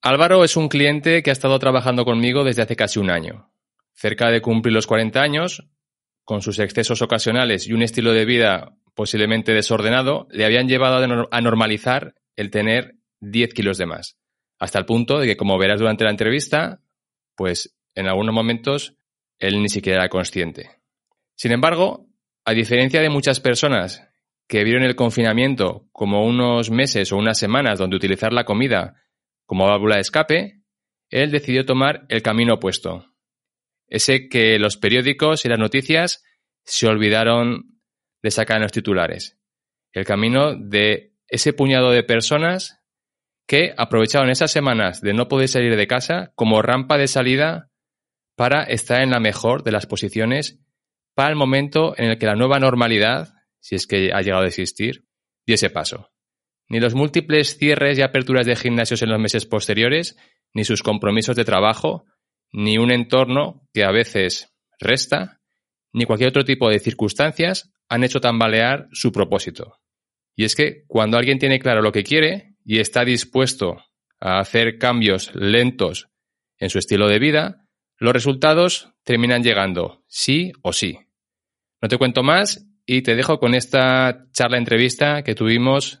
Álvaro es un cliente que ha estado trabajando conmigo desde hace casi un año. Cerca de cumplir los 40 años, con sus excesos ocasionales y un estilo de vida posiblemente desordenado, le habían llevado a normalizar el tener 10 kilos de más. Hasta el punto de que, como verás durante la entrevista, pues en algunos momentos él ni siquiera era consciente. Sin embargo, a diferencia de muchas personas que vieron el confinamiento como unos meses o unas semanas donde utilizar la comida como válvula de escape, él decidió tomar el camino opuesto. Ese que los periódicos y las noticias se olvidaron de sacar en los titulares. El camino de ese puñado de personas que aprovecharon esas semanas de no poder salir de casa como rampa de salida para estar en la mejor de las posiciones para el momento en el que la nueva normalidad, si es que ha llegado a existir, diese paso. Ni los múltiples cierres y aperturas de gimnasios en los meses posteriores, ni sus compromisos de trabajo, ni un entorno que a veces resta, ni cualquier otro tipo de circunstancias han hecho tambalear su propósito. Y es que cuando alguien tiene claro lo que quiere y está dispuesto a hacer cambios lentos en su estilo de vida, los resultados terminan llegando, sí o sí. No te cuento más y te dejo con esta charla entrevista que tuvimos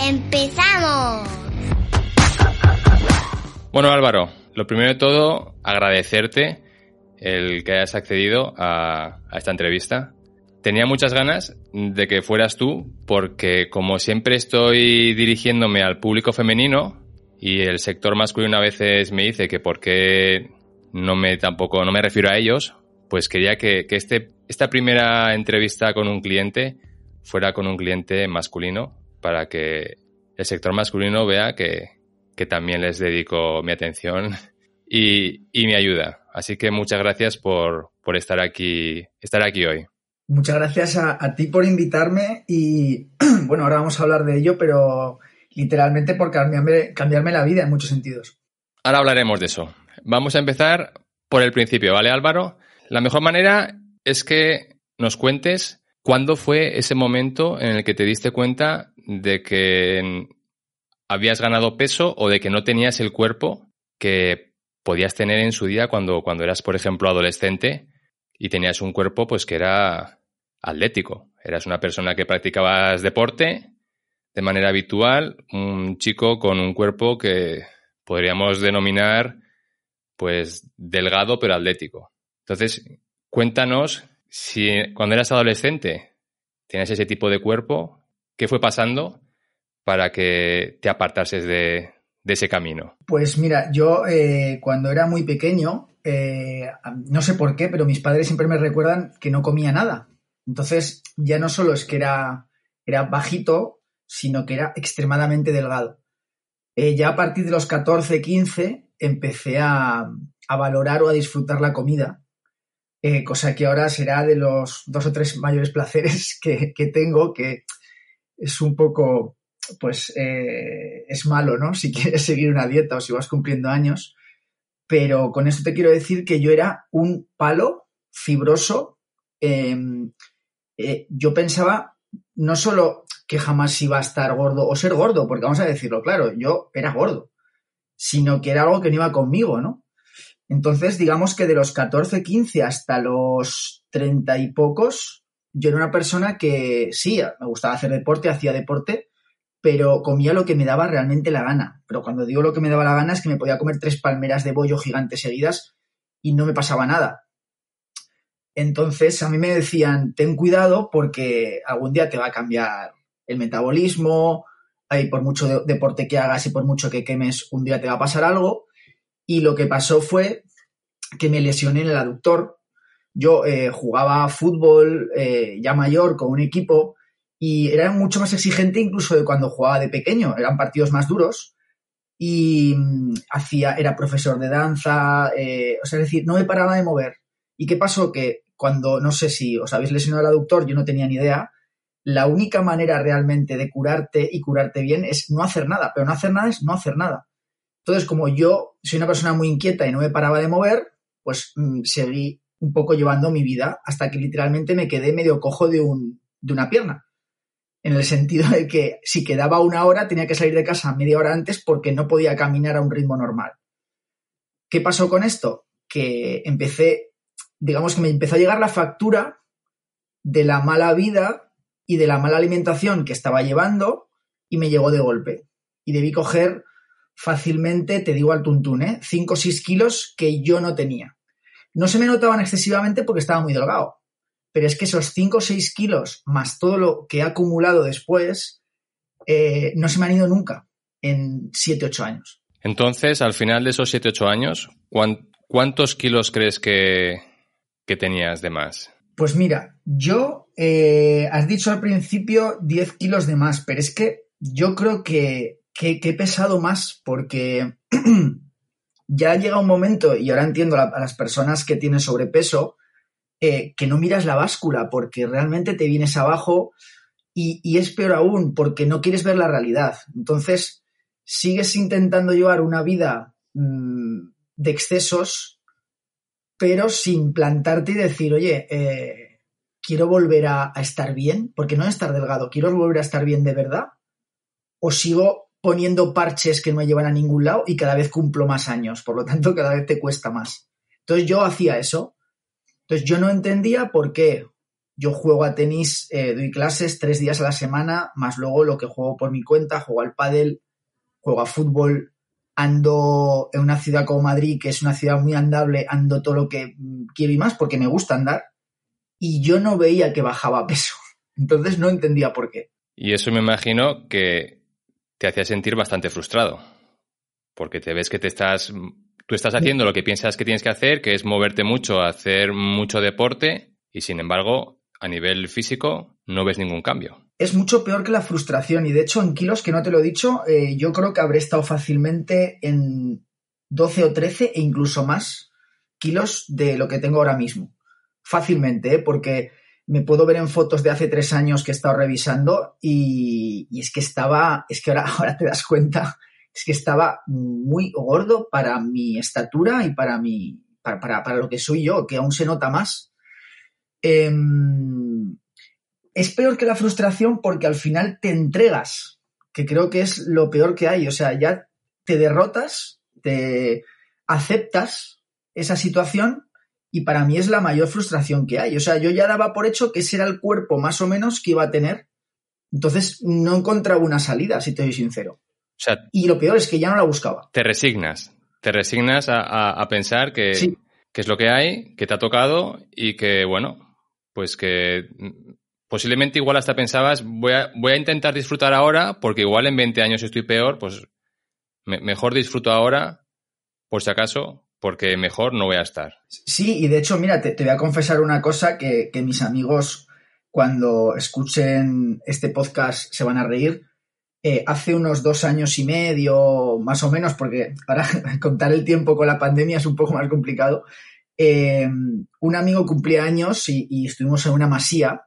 ¡Empezamos! Bueno, Álvaro, lo primero de todo, agradecerte el que hayas accedido a, a, esta entrevista. Tenía muchas ganas de que fueras tú, porque como siempre estoy dirigiéndome al público femenino y el sector masculino a veces me dice que por qué no me tampoco no me refiero a ellos, pues quería que, que este, esta primera entrevista con un cliente fuera con un cliente masculino para que el sector masculino vea que, que también les dedico mi atención y, y mi ayuda. Así que muchas gracias por, por estar, aquí, estar aquí hoy. Muchas gracias a, a, ti por invitarme y bueno, ahora vamos a hablar de ello, pero literalmente por cambiarme, cambiarme la vida en muchos sentidos. Ahora hablaremos de eso. Vamos a empezar por el principio, ¿vale Álvaro? La mejor manera es que nos cuentes cuándo fue ese momento en el que te diste cuenta de que habías ganado peso o de que no tenías el cuerpo que podías tener en su día cuando, cuando eras, por ejemplo, adolescente y tenías un cuerpo pues que era atlético. Eras una persona que practicabas deporte de manera habitual, un chico con un cuerpo que podríamos denominar pues delgado pero atlético. Entonces, cuéntanos si cuando eras adolescente tenías ese tipo de cuerpo, ¿qué fue pasando para que te apartases de, ese camino? Pues mira, yo eh, cuando era muy pequeño, eh, no sé por qué, pero mis padres siempre me recuerdan que no comía nada. Entonces, ya no solo es que era, bajito, sino que era extremadamente delgado. Eh, ya a partir de los 14, 15, empecé a, valorar o a disfrutar la comida, cosa que ahora será de los dos o tres mayores placeres que, que tengo, que es un poco, pues, eh, es malo, ¿no? Si quieres seguir una dieta o si vas cumpliendo años. Pero con esto te quiero decir que yo era un palo fibroso. Eh, yo pensaba no solo que jamás iba a estar gordo o ser gordo, porque vamos a decirlo claro, yo era gordo, sino que era algo que no iba conmigo, ¿no? Entonces, digamos que de los 14, 15 hasta los 30 y pocos, yo era una persona que sí, me gustaba hacer deporte, hacía deporte, pero comía lo que me daba realmente la gana. Pero cuando digo lo que me daba la gana es que me podía comer tres palmeras de bollo gigantes seguidas y no me pasaba nada. Entonces a mí me decían, ten cuidado porque algún día te va a cambiar el metabolismo, y por mucho deporte que hagas y por mucho que quemes, un día te va a pasar algo. Y lo que pasó fue que me lesioné en el aductor. Yo eh, jugaba fútbol eh, ya mayor con un equipo y era mucho más exigente incluso de cuando jugaba de pequeño, eran partidos más duros y mm, hacía, era profesor de danza, eh, o sea, es decir, no me paraba de mover. ¿Y qué pasó? Que cuando, no sé si os habéis lesionado el aductor, yo no tenía ni idea, la única manera realmente de curarte y curarte bien es no hacer nada, pero no hacer nada es no hacer nada. Entonces, como yo soy una persona muy inquieta y no me paraba de mover, pues mm, seguí un poco llevando mi vida hasta que literalmente me quedé medio cojo de, un, de una pierna en el sentido de que si quedaba una hora tenía que salir de casa media hora antes porque no podía caminar a un ritmo normal. ¿Qué pasó con esto? Que empecé, digamos que me empezó a llegar la factura de la mala vida y de la mala alimentación que estaba llevando y me llegó de golpe. Y debí coger fácilmente, te digo al tuntún, ¿eh? 5 o 6 kilos que yo no tenía. No se me notaban excesivamente porque estaba muy delgado, pero es que esos 5 o 6 kilos más todo lo que he acumulado después eh, no se me han ido nunca en 7 8 años. Entonces, al final de esos 7 8 años, ¿cuántos kilos crees que, tenías de más? Pues mira, yo, eh, has dicho al principio 10 kilos de más, pero es que yo creo que, que, he pesado más porque ya llega un momento, y ahora entiendo a las personas que tienen sobrepeso, eh, que no miras la báscula porque realmente te vienes abajo y, es peor aún porque no quieres ver la realidad. Entonces, sigues intentando llevar una vida mm, de excesos, pero sin plantarte y decir, oye, eh, quiero volver a, a, estar bien, porque no es estar delgado, quiero volver a estar bien de verdad, o sigo poniendo parches que no me llevan a ningún lado y cada vez cumplo más años, por lo tanto cada vez te cuesta más. Entonces yo hacía eso, entonces yo no entendía por qué yo juego a tenis, eh, doy clases tres días a la semana, más luego lo que juego por mi cuenta, juego al pádel, juego a fútbol, ando en una ciudad como Madrid, que es una ciudad muy andable, ando todo lo que quiero y más porque me gusta andar, y yo no veía que bajaba peso. Entonces no entendía por qué. Y eso me imagino que te hacía sentir bastante frustrado, porque te ves que te estás Tú estás haciendo lo que piensas que tienes que hacer, que es moverte mucho, hacer mucho deporte, y sin embargo, a nivel físico, no ves ningún cambio. Es mucho peor que la frustración, y de hecho, en kilos, que no te lo he dicho, eh, yo creo que habré estado fácilmente en 12 o 13 e incluso más kilos de lo que tengo ahora mismo. Fácilmente, ¿eh? porque me puedo ver en fotos de hace tres años que he estado revisando y, es que estaba, es que ahora, ahora te das cuenta es que estaba muy gordo para mi estatura y para, mi, para, lo que soy yo, que aún se nota más. Em, es peor que la frustración porque al final te entregas, que creo que es lo peor que hay. O sea, ya te derrotas, te aceptas esa situación y para mí es la mayor frustración que hay. O sea, yo ya daba por hecho que ese era el cuerpo más o menos que iba a tener. Entonces no encontraba una salida, si te soy sincero y lo peor es que ya no la buscaba. Te resignas. Te resignas a, pensar que, es lo que hay, que te ha tocado y que, bueno, pues que posiblemente igual hasta pensabas, voy a, voy a intentar disfrutar ahora porque igual en 20 años estoy peor, pues mejor disfruto ahora, por si acaso, porque mejor no voy a estar. Sí, y de hecho, mira, te, voy a confesar una cosa que, mis amigos cuando escuchen este podcast se van a reír eh, hace unos dos años y medio, más o menos, porque para contar el tiempo con la pandemia es un poco más complicado, eh, un amigo cumplía años y, estuvimos en una masía.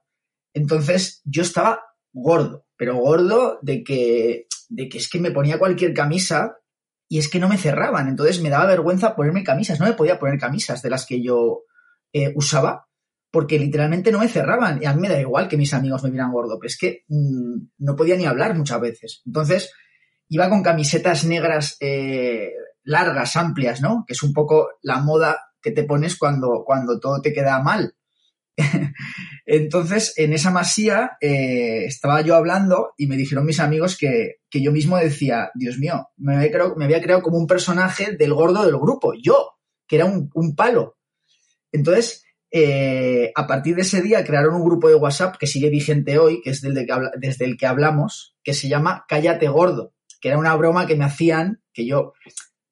Entonces yo estaba gordo, pero gordo de que, de que es que me ponía cualquier camisa y es que no me cerraban. Entonces me daba vergüenza ponerme camisas. No me podía poner camisas de las que yo eh, usaba porque literalmente no me cerraban. Y a mí me da igual que mis amigos me vieran gordo, pero es que mm, no podía ni hablar muchas veces. Entonces, iba con camisetas negras eh, largas, amplias, ¿no? Que es un poco la moda que te pones cuando, cuando todo te queda mal. Entonces, en esa masía eh, estaba yo hablando y me dijeron mis amigos que, yo mismo decía, Dios mío, me había, creado, como un personaje del gordo del grupo, yo, que era un, palo. Entonces, eh, a partir de ese día crearon un grupo de WhatsApp que sigue vigente hoy, que es que desde el que hablamos, que se llama Cállate Gordo, que era una broma que me hacían, que yo,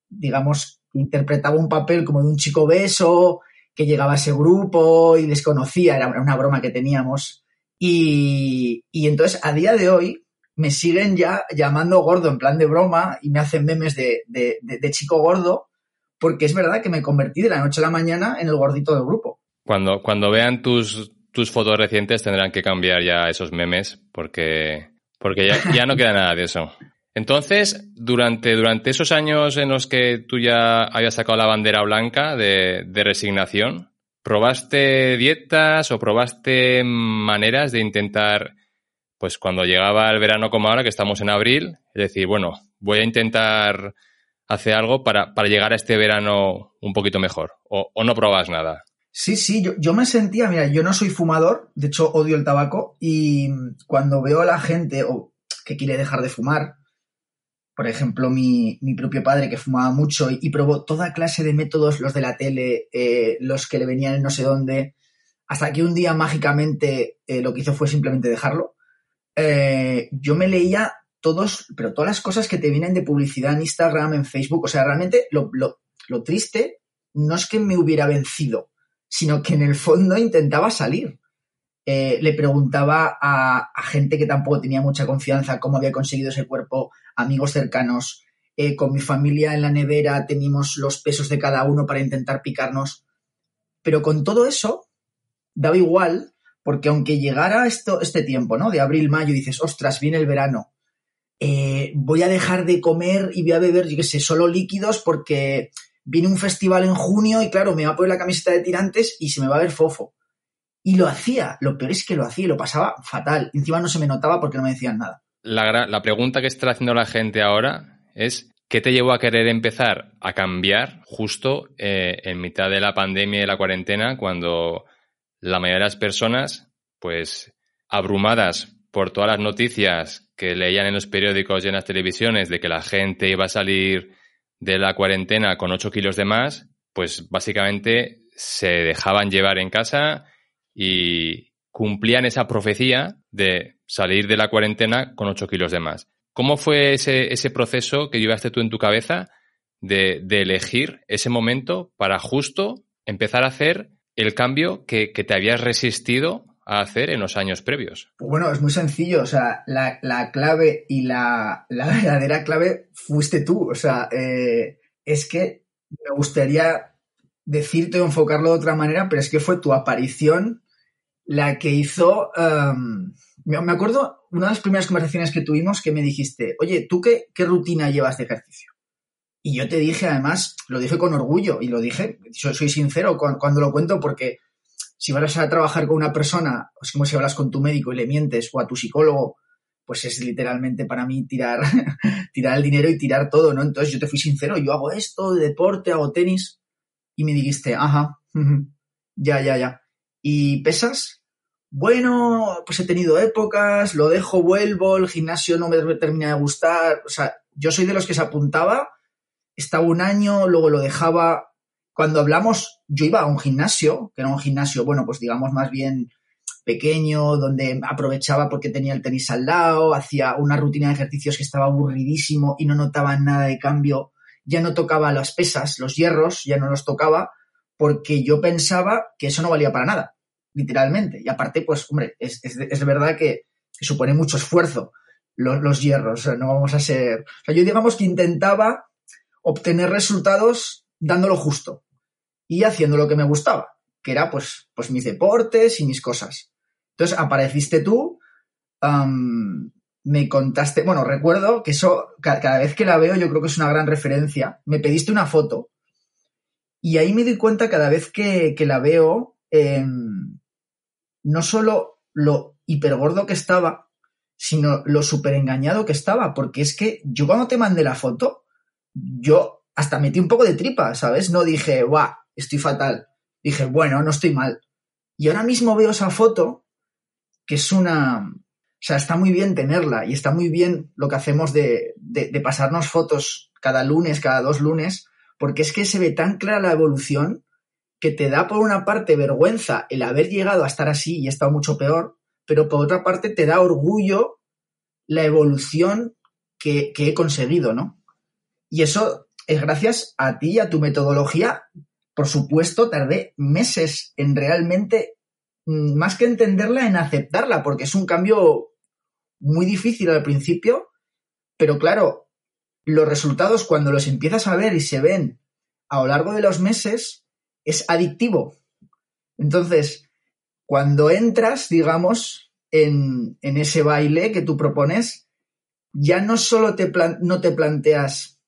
digamos, interpretaba un papel como de un chico beso, que llegaba ese grupo y les conocía, era una broma que teníamos. Y, entonces a día de hoy me siguen ya llamando gordo en plan de broma y me hacen memes de, chico gordo, porque es verdad que me convertí de la noche a la mañana en el gordito del grupo. Cuando, cuando vean tus, tus fotos recientes tendrán que cambiar ya esos memes porque, porque ya, ya no queda nada de eso. Entonces, durante, durante esos años en los que tú ya habías sacado la bandera blanca de, resignación, ¿probaste dietas o probaste maneras de intentar, pues cuando llegaba el verano como ahora, que estamos en abril, es decir, bueno, voy a intentar hacer algo para, llegar a este verano un poquito mejor? ¿O, no probas nada? Sí, sí, yo, yo, me sentía, mira, yo no soy fumador, de hecho odio el tabaco, y cuando veo a la gente o que quiere dejar de fumar, por ejemplo, mi, propio padre que fumaba mucho y, probó toda clase de métodos, los de la tele, eh, los que le venían en no sé dónde, hasta que un día mágicamente eh, lo que hizo fue simplemente dejarlo. Eh, yo me leía todos, pero todas las cosas que te vienen de publicidad en Instagram, en Facebook, o sea, realmente lo, lo triste no es que me hubiera vencido, sino que en el fondo intentaba salir. Le preguntaba a, gente que tampoco tenía mucha confianza cómo había conseguido ese cuerpo, amigos cercanos. Eh, con mi familia en la nevera teníamos los pesos de cada uno para intentar picarnos. Pero con todo eso, daba igual, porque aunque llegara esto, este tiempo, ¿no? De abril, mayo, dices, ostras, viene el verano. Eh, voy a dejar de comer y voy a beber, yo qué sé, solo líquidos porque viene un festival en junio y claro, me va a poner la camiseta de tirantes y se me va a ver fofo. Y lo hacía, lo peor es que lo hacía y lo pasaba fatal. Encima no se me notaba porque no me decían nada. La, pregunta que está haciendo la gente ahora es, ¿qué te llevó a querer empezar a cambiar justo eh, en mitad de la pandemia y de la cuarentena cuando la mayoría de las personas, pues abrumadas por todas las noticias que leían en los periódicos y en las televisiones de que la gente iba a salir de la cuarentena con 8 kilos de más, pues básicamente se dejaban llevar en casa y cumplían esa profecía de salir de la cuarentena con 8 kilos de más. ¿Cómo fue ese, ese proceso que llevaste tú en tu cabeza de, elegir ese momento para justo empezar a hacer el cambio que, te habías resistido a hacer en los años previos? Pues bueno, es muy sencillo. O sea, la, clave y la, verdadera clave fuiste tú. O sea, eh, es que me gustaría decirte o enfocarlo de otra manera, pero es que fue tu aparición la que hizo, em, me acuerdo, una de las primeras conversaciones que tuvimos que me dijiste, oye, ¿tú qué, rutina llevas de ejercicio? Y yo te dije, además, lo dije con orgullo y lo dije, soy, sincero cuando, lo cuento porque si vas a trabajar con una persona, es como si hablas con tu médico y le mientes o a tu psicólogo, pues es literalmente para mí tirar, tirar el dinero y tirar todo, ¿no? Entonces yo te fui sincero, yo hago esto, deporte, hago tenis, y me dijiste, ajá, ya, ya, ya. ¿Y pesas? Bueno, pues he tenido épocas, lo dejo, vuelvo, el gimnasio no me termina de gustar. O sea, yo soy de los que se apuntaba, estaba un año, luego lo dejaba. Cuando hablamos, yo iba a un gimnasio, que era un gimnasio, bueno, pues digamos más bien pequeño, donde aprovechaba porque tenía el tenis al lado, hacía una rutina de ejercicios que estaba aburridísimo y no notaba nada de cambio. Ya no tocaba las pesas, los hierros, ya no los tocaba, porque yo pensaba que eso no valía para nada, literalmente. Y aparte, pues, hombre, es, verdad que, supone mucho esfuerzo los, hierros, no vamos a ser... O sea, yo digamos que intentaba obtener resultados dando lo justo y haciendo lo que me gustaba, que era pues, pues mis deportes y mis cosas. Entonces apareciste tú, me contaste, bueno, recuerdo que eso, cada, vez que la veo, yo creo que es una gran referencia. Me pediste una foto y ahí me doy cuenta cada vez que, la veo, em, no solo lo hipergordo que estaba, sino lo súper engañado que estaba, porque es que yo cuando te mandé la foto, yo hasta metí un poco de tripa, ¿sabes? No dije, guau, estoy fatal. Dije, bueno, no estoy mal. Y ahora mismo veo esa foto, que es una... O sea, está muy bien tenerla y está muy bien lo que hacemos de, de pasarnos fotos cada lunes, cada dos lunes, porque es que se ve tan clara la evolución que te da por una parte vergüenza el haber llegado a estar así y he estado mucho peor, pero por otra parte te da orgullo la evolución que, he conseguido, ¿no? Y eso es gracias a ti y a tu metodología. Por supuesto, tardé meses en realmente, mm, más que entenderla, en aceptarla, porque es un cambio muy difícil al principio, pero claro, los resultados cuando los empiezas a ver y se ven a lo largo de los meses, es adictivo. Entonces, cuando entras, digamos, en, en ese baile que tú propones, ya no solo te no te planteas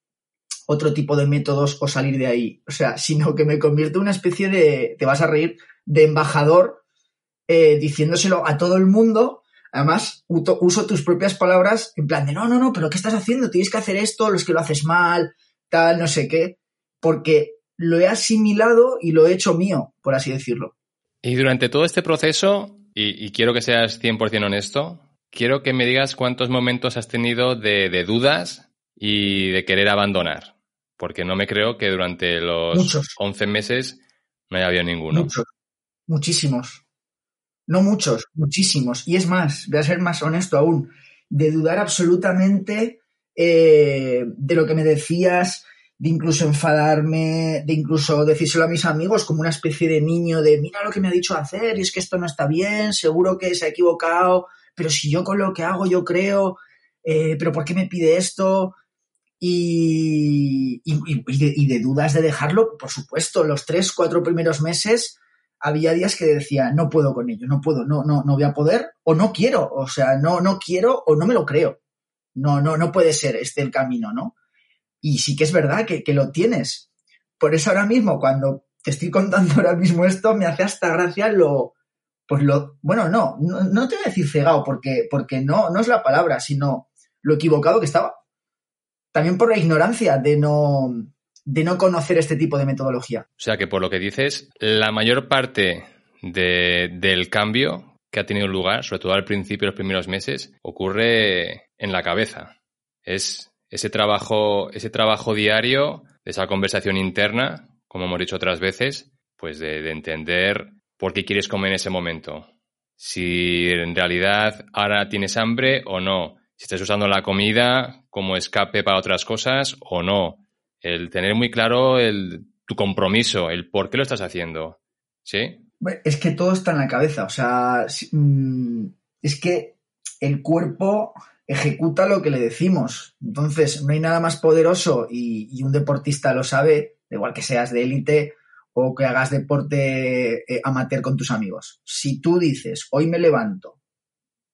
otro tipo de métodos o salir de ahí, o sea, sino que me convierte en una especie de, te vas a reír, de embajador eh, diciéndoselo a todo el mundo. Además, uso tus propias palabras en plan de, no, no, no, pero ¿qué estás haciendo? Tienes que hacer esto, los que lo haces mal, tal, no sé qué, porque lo he asimilado y lo he hecho mío, por así decirlo. Y durante todo este proceso, y, y quiero que seas 100% honesto, quiero que me digas cuántos momentos has tenido de, dudas y de querer abandonar, porque no me creo que durante los 11 meses no haya habido ninguno. Muchos, muchísimos. No muchos, muchísimos. Y es más, voy a ser más honesto aún, de dudar absolutamente eh, de lo que me decías, de incluso enfadarme, de incluso decírselo a mis amigos como una especie de niño de mira lo que me ha dicho hacer y es que esto no está bien, seguro que se ha equivocado, pero si yo con lo que hago yo creo, eh, pero ¿por qué me pide esto? Y, de, dudas de dejarlo, por supuesto, los tres, cuatro primeros meses había días que decía, no puedo con ello, no puedo, no, no, no voy a poder, o no quiero, o sea, no, no quiero o no me lo creo. No, no, no puede ser este el camino, ¿no? Y sí que es verdad que, que lo tienes. Por eso ahora mismo, cuando te estoy contando ahora mismo esto, me hace hasta gracia lo, pues lo, bueno, no, no, te voy a decir cegado, porque, porque no, no es la palabra, sino lo equivocado que estaba. También por la ignorancia de no, de no conocer este tipo de metodología. O sea que por lo que dices, la mayor parte del cambio que ha tenido lugar, sobre todo al principio, los primeros meses, ocurre en la cabeza. Es ese trabajo, ese trabajo diario, esa conversación interna, como hemos dicho otras veces, pues de, de entender por qué quieres comer en ese momento. Si en realidad ahora tienes hambre o no. Si estás usando la comida como escape para otras cosas o no. El tener muy claro el, tu compromiso, el por qué lo estás haciendo. ¿Sí? Es que todo está en la cabeza. O sea, mm, es que el cuerpo ejecuta lo que le decimos. Entonces, no hay nada más poderoso y, un deportista lo sabe, igual que seas de élite o que hagas deporte eh, amateur con tus amigos. Si tú dices, hoy me levanto,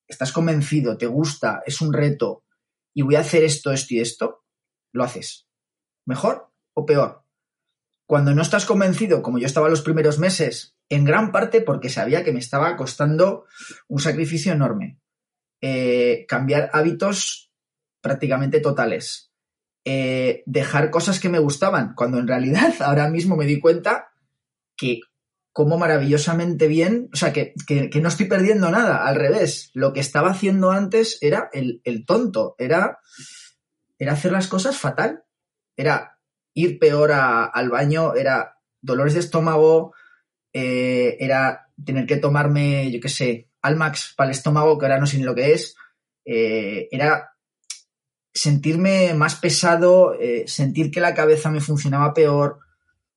estás convencido, te gusta, es un reto y voy a hacer esto, esto y esto, lo haces. ¿Mejor o peor? Cuando no estás convencido, como yo estaba los primeros meses, en gran parte porque sabía que me estaba costando un sacrificio enorme. Eh, cambiar hábitos prácticamente totales. Eh, dejar cosas que me gustaban, cuando en realidad ahora mismo me di cuenta que como maravillosamente bien, o sea, que, no estoy perdiendo nada, al revés, lo que estaba haciendo antes era el, tonto, era, era hacer las cosas fatal, era ir peor al baño, era dolores de estómago, eh, era tener que tomarme, yo qué sé, Almax para el estómago, que ahora no sé ni lo que es, eh, era sentirme más pesado, eh, sentir que la cabeza me funcionaba peor,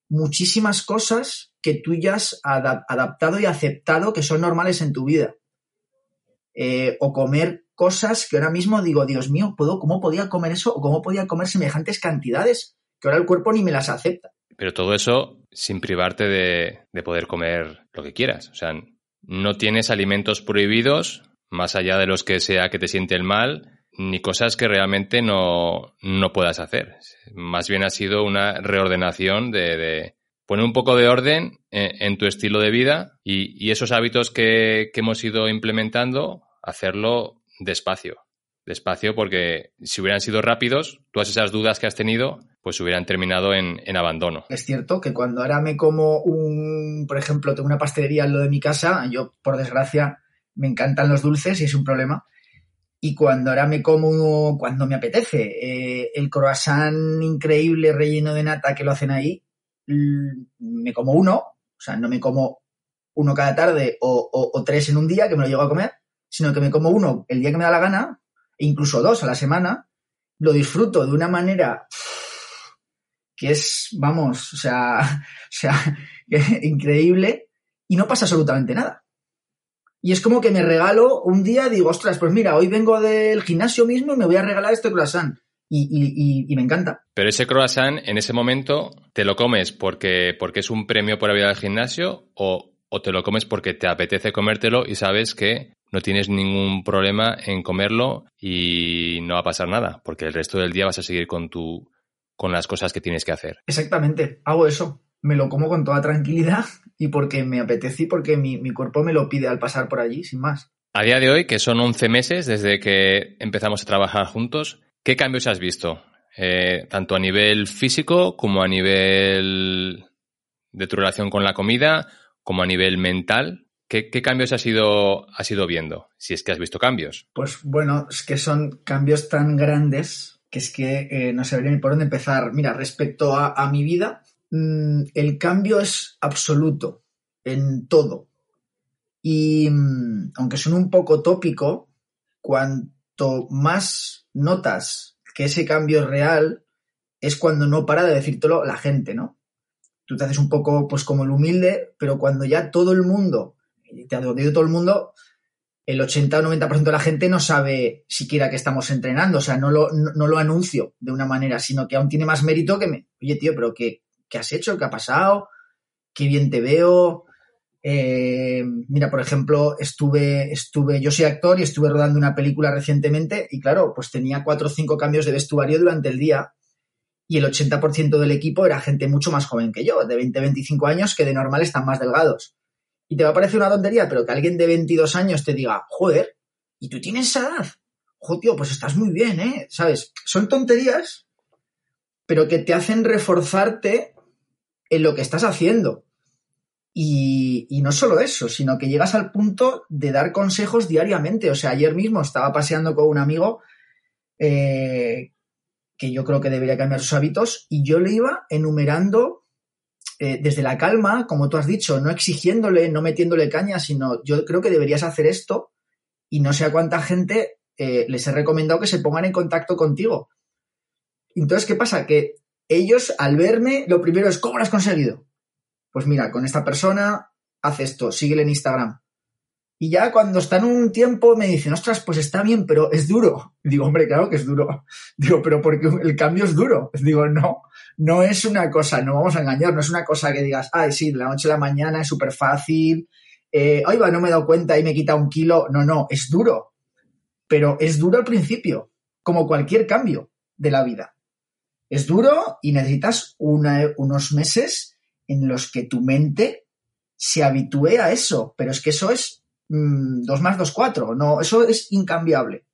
muchísimas cosas que tú ya has adaptado y aceptado que son normales en tu vida. Eh, o comer cosas que ahora mismo digo, Dios mío, ¿puedo, ¿cómo podía comer eso? ¿O cómo podía comer semejantes cantidades? Que ahora el cuerpo ni me las acepta. Pero todo eso sin privarte de, de poder comer lo que quieras. O sea, no tienes alimentos prohibidos, más allá de los que sea que te sienten mal, ni cosas que realmente no, no puedas hacer. Más bien ha sido una reordenación de, poner un poco de orden en, tu estilo de vida y, esos hábitos que, hemos ido implementando, hacerlo despacio. Despacio, porque si hubieran sido rápidos, todas esas dudas que has tenido, pues hubieran terminado en, en, abandono. Es cierto que cuando ahora me como un, por ejemplo, tengo una pastelería en lo de mi casa, yo, por desgracia, me encantan los dulces y es un problema. Y cuando ahora me como, cuando me apetece, eh, el croissant increíble relleno de nata que lo hacen ahí, me como uno, o sea, no me como uno cada tarde o, o, tres en un día que me lo llego a comer, sino que me como uno el día que me da la gana, incluso dos a la semana, lo disfruto de una manera que es, vamos, o sea, o sea, increíble y no pasa absolutamente nada. Y es como que me regalo un día, digo, ostras, pues mira, hoy vengo del gimnasio mismo y me voy a regalar este croissant. Y, y, y, me encanta. Pero ese croissant, en ese momento, ¿te lo comes porque, porque es un premio por haber ido al gimnasio o, o te lo comes porque te apetece comértelo y sabes que no tienes ningún problema en comerlo y no va a pasar nada, porque el resto del día vas a seguir con tu con las cosas que tienes que hacer. Exactamente, hago eso. Me lo como con toda tranquilidad y porque me apetece y porque mi, mi cuerpo me lo pide al pasar por allí, sin más. A día de hoy, que son 11 meses desde que empezamos a trabajar juntos, ¿qué cambios has visto? Eh, tanto a nivel físico como a nivel de tu relación con la comida, como a nivel mental. ¿Qué, cambios has ido, has ido viendo? Si es que has visto cambios. Pues bueno, es que son cambios tan grandes que es que eh, no sabría ni por dónde empezar. Mira, respecto a, mi vida, mmm, el cambio es absoluto en todo. Y mmm, aunque suene un poco tópico, cuanto más notas que ese cambio es real, es cuando no para de decírtelo la gente, ¿no? Tú te haces un poco, pues, como el humilde, pero cuando ya todo el mundo, te ha dicho todo el mundo, el 80 o 90% de la gente no sabe siquiera que estamos entrenando, o sea, no lo, no, lo anuncio de una manera, sino que aún tiene más mérito que me, oye, tío, pero ¿qué, qué has hecho? ¿Qué ha pasado? ¿Qué bien te veo? Eh, mira, por ejemplo, estuve, estuve, yo soy actor y estuve rodando una película recientemente y claro, pues tenía cuatro o cinco cambios de vestuario durante el día y el 80% del equipo era gente mucho más joven que yo, de 20, 25 años, que de normal están más delgados y te va a parecer una tontería, pero que alguien de 22 años te diga, joder, ¿y tú tienes esa edad? Joder, tío, pues estás muy bien, ¿eh? ¿Sabes? Son tonterías, pero que te hacen reforzarte en lo que estás haciendo. Y, y, no solo eso, sino que llegas al punto de dar consejos diariamente. O sea, ayer mismo estaba paseando con un amigo eh, que yo creo que debería cambiar sus hábitos y yo le iba enumerando eh, desde la calma, como tú has dicho, no exigiéndole, no metiéndole caña, sino yo creo que deberías hacer esto y no sé a cuánta gente eh, les he recomendado que se pongan en contacto contigo. Entonces, ¿qué pasa? Que ellos al verme, lo primero es, ¿cómo lo has conseguido? Pues mira, con esta persona, haz esto, síguele en Instagram. Y ya cuando están un tiempo me dicen, ostras, pues está bien, pero es duro. Digo, hombre, claro que es duro. Digo, pero porque el cambio es duro. Digo, no, no es una cosa, no vamos a engañar, no es una cosa que digas, ay, sí, de la noche a la mañana es súper fácil, eh, ay, va, no me he dado cuenta y me he quitado un kilo. No, no, es duro. Pero es duro al principio, como cualquier cambio de la vida. Es duro y necesitas unos meses en los que tu mente se habitúe a eso. Pero es que eso es 2 mm, más 2, 4. No, eso es incambiable.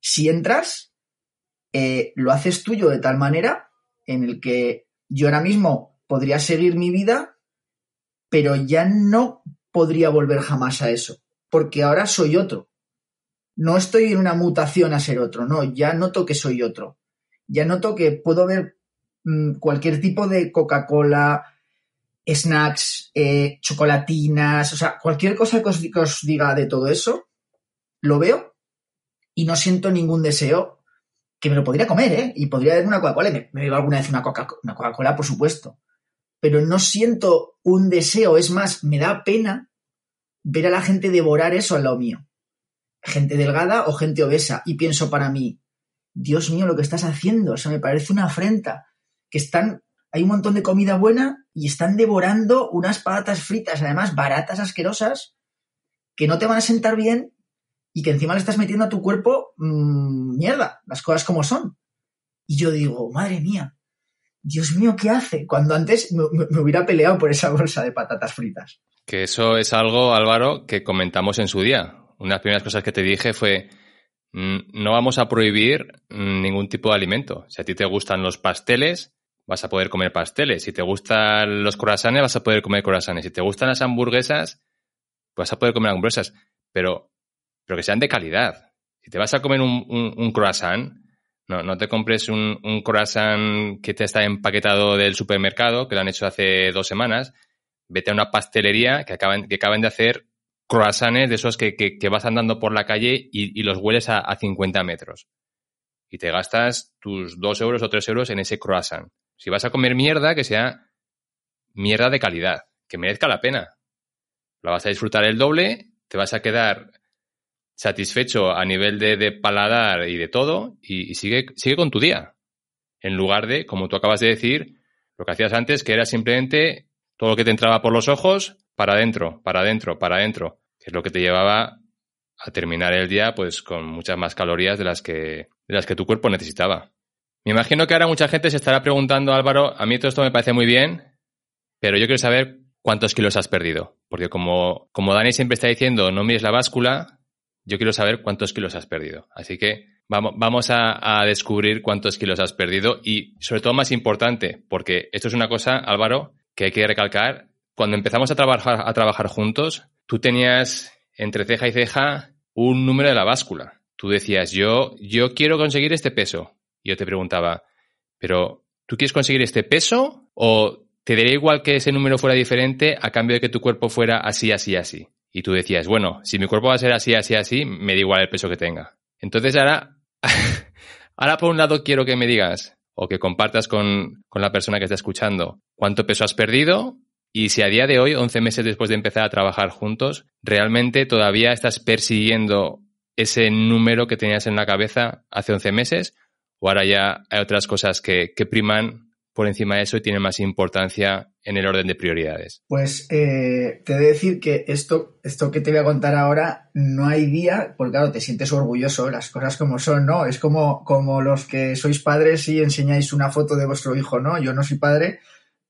Si entras, eh, lo haces tuyo de tal manera en el que yo ahora mismo podría seguir mi vida, pero ya no podría volver jamás a eso, porque ahora soy otro. No estoy en una mutación a ser otro, no, ya noto que soy otro. Ya noto que puedo ver mmm, cualquier tipo de Coca-Cola, snacks, eh, chocolatinas, o sea, cualquier cosa que os, diga de todo eso, lo veo y no siento ningún deseo que me lo podría comer, ¿eh? Y podría beber una Coca-Cola, me, me bebo alguna vez una Coca-Cola, Coca por supuesto, pero no siento un deseo, es más, me da pena ver a la gente devorar eso al lado mío. Gente delgada o gente obesa, y pienso para mí, Dios mío, lo que estás haciendo, o sea, me parece una afrenta, que están hay un montón de comida buena y están devorando unas patatas fritas, además baratas, asquerosas, que no te van a sentar bien y que encima le estás metiendo a tu cuerpo mmm, mierda, las cosas como son. Y yo digo, madre mía, Dios mío, ¿qué hace? Cuando antes me, me, hubiera peleado por esa bolsa de patatas fritas. Que eso es algo, Álvaro, que comentamos en su día. Una de las primeras cosas que te dije fue, no vamos a prohibir ningún tipo de alimento. Si a ti te gustan los pasteles, vas a poder comer pasteles. Si te gustan los croissants, vas a poder comer croissants. Si te gustan las hamburguesas, vas a poder comer hamburguesas. Pero, pero que sean de calidad. Si te vas a comer un, croissant, no, no te compres un, un, croissant que te está empaquetado del supermercado, que lo han hecho hace dos semanas. Vete a una pastelería que acaban, que acaban de hacer croissants de esos que, que, vas andando por la calle y, los hueles a, a, 50 metros. Y te gastas tus 2 euros o 3 euros en ese croissant. Si vas a comer mierda, que sea mierda de calidad, que merezca la pena. La vas a disfrutar el doble, te vas a quedar satisfecho a nivel de, paladar y de todo, y, sigue, con tu día. En lugar de, como tú acabas de decir, lo que hacías antes, que era simplemente todo lo que te entraba por los ojos, para adentro, para adentro, para adentro, que es lo que te llevaba a terminar el día pues con muchas más calorías de las que tu cuerpo necesitaba. Me imagino que ahora mucha gente se estará preguntando, Álvaro, a mí todo esto me parece muy bien, pero yo quiero saber cuántos kilos has perdido. Porque como, como Dani siempre está diciendo, no mires la báscula, yo quiero saber cuántos kilos has perdido. Así que vamos, vamos a, a, descubrir cuántos kilos has perdido y sobre todo más importante, porque esto es una cosa, Álvaro, que hay que recalcar cuando empezamos a trabajar, a trabajar juntos, tú tenías entre ceja y ceja un número de la báscula. Tú decías, yo, yo quiero conseguir este peso. Y yo te preguntaba, pero ¿tú quieres conseguir este peso o te daría igual que ese número fuera diferente a cambio de que tu cuerpo fuera así, así, así? Y tú decías, bueno, si mi cuerpo va a ser así, así, así, me da igual el peso que tenga. Entonces ahora, ahora por un lado quiero que me digas o que compartas con, con la persona que está escuchando cuánto peso has perdido y si a día de hoy, 11 meses después de empezar a trabajar juntos, realmente todavía estás persiguiendo ese número que tenías en la cabeza hace 11 meses, o ahora ya hay otras cosas que, priman por encima de eso y tienen más importancia en el orden de prioridades? Pues eh, te he de decir que esto, esto que te voy a contar ahora, no hay día, porque claro, te sientes orgulloso, las cosas como son, ¿no? Es como, como los que sois padres y enseñáis una foto de vuestro hijo, ¿no? Yo no soy padre,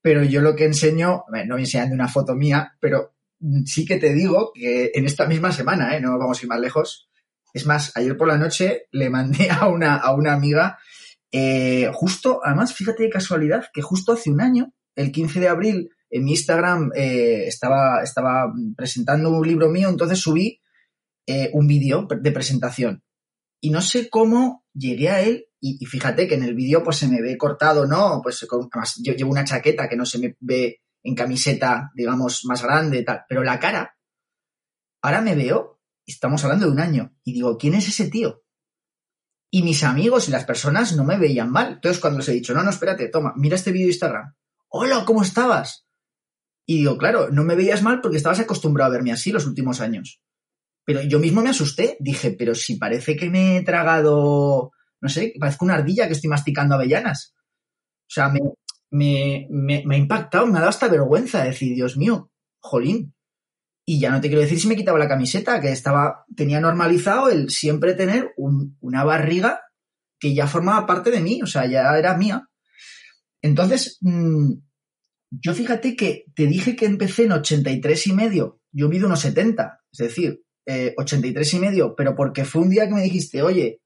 pero yo lo que enseño, no voy enseñando una foto mía, pero sí que te digo que en esta misma semana, ¿eh? no vamos a ir más lejos, es más, ayer por la noche le mandé a una, a una amiga, eh, justo, además, fíjate de casualidad, que justo hace un año, el 15 de abril, en mi Instagram eh, estaba, estaba presentando un libro mío, entonces subí un vídeo de presentación. Y no sé cómo llegué a él y, fíjate que en el vídeo pues se me ve cortado, ¿no? Pues además yo llevo una chaqueta que no se me ve en camiseta, digamos, más grande, tal. Pero la cara, ahora me veo, estamos hablando de un año, y digo, ¿quién es ese tío? Y mis amigos y las personas no me veían mal. Entonces cuando les he dicho, no, no, espérate, toma, mira este vídeo de Instagram. Hola, ¿cómo estabas? Y digo, claro, no me veías mal porque estabas acostumbrado a verme así los últimos años. Pero yo mismo me asusté, dije, pero si parece que me he tragado no sé, parezco una ardilla que estoy masticando avellanas. O sea, me, ha impactado, me ha dado hasta vergüenza decir, Dios mío, jolín. Y ya no te quiero decir si me quitaba la camiseta, que estaba, tenía normalizado el siempre tener una barriga que ya formaba parte de mí, o sea, ya era mía. Entonces, mm, yo fíjate que te dije que empecé en 83 y medio, yo mido unos 70, es decir, 83 eh, y medio, pero porque fue un día que me dijiste, oye,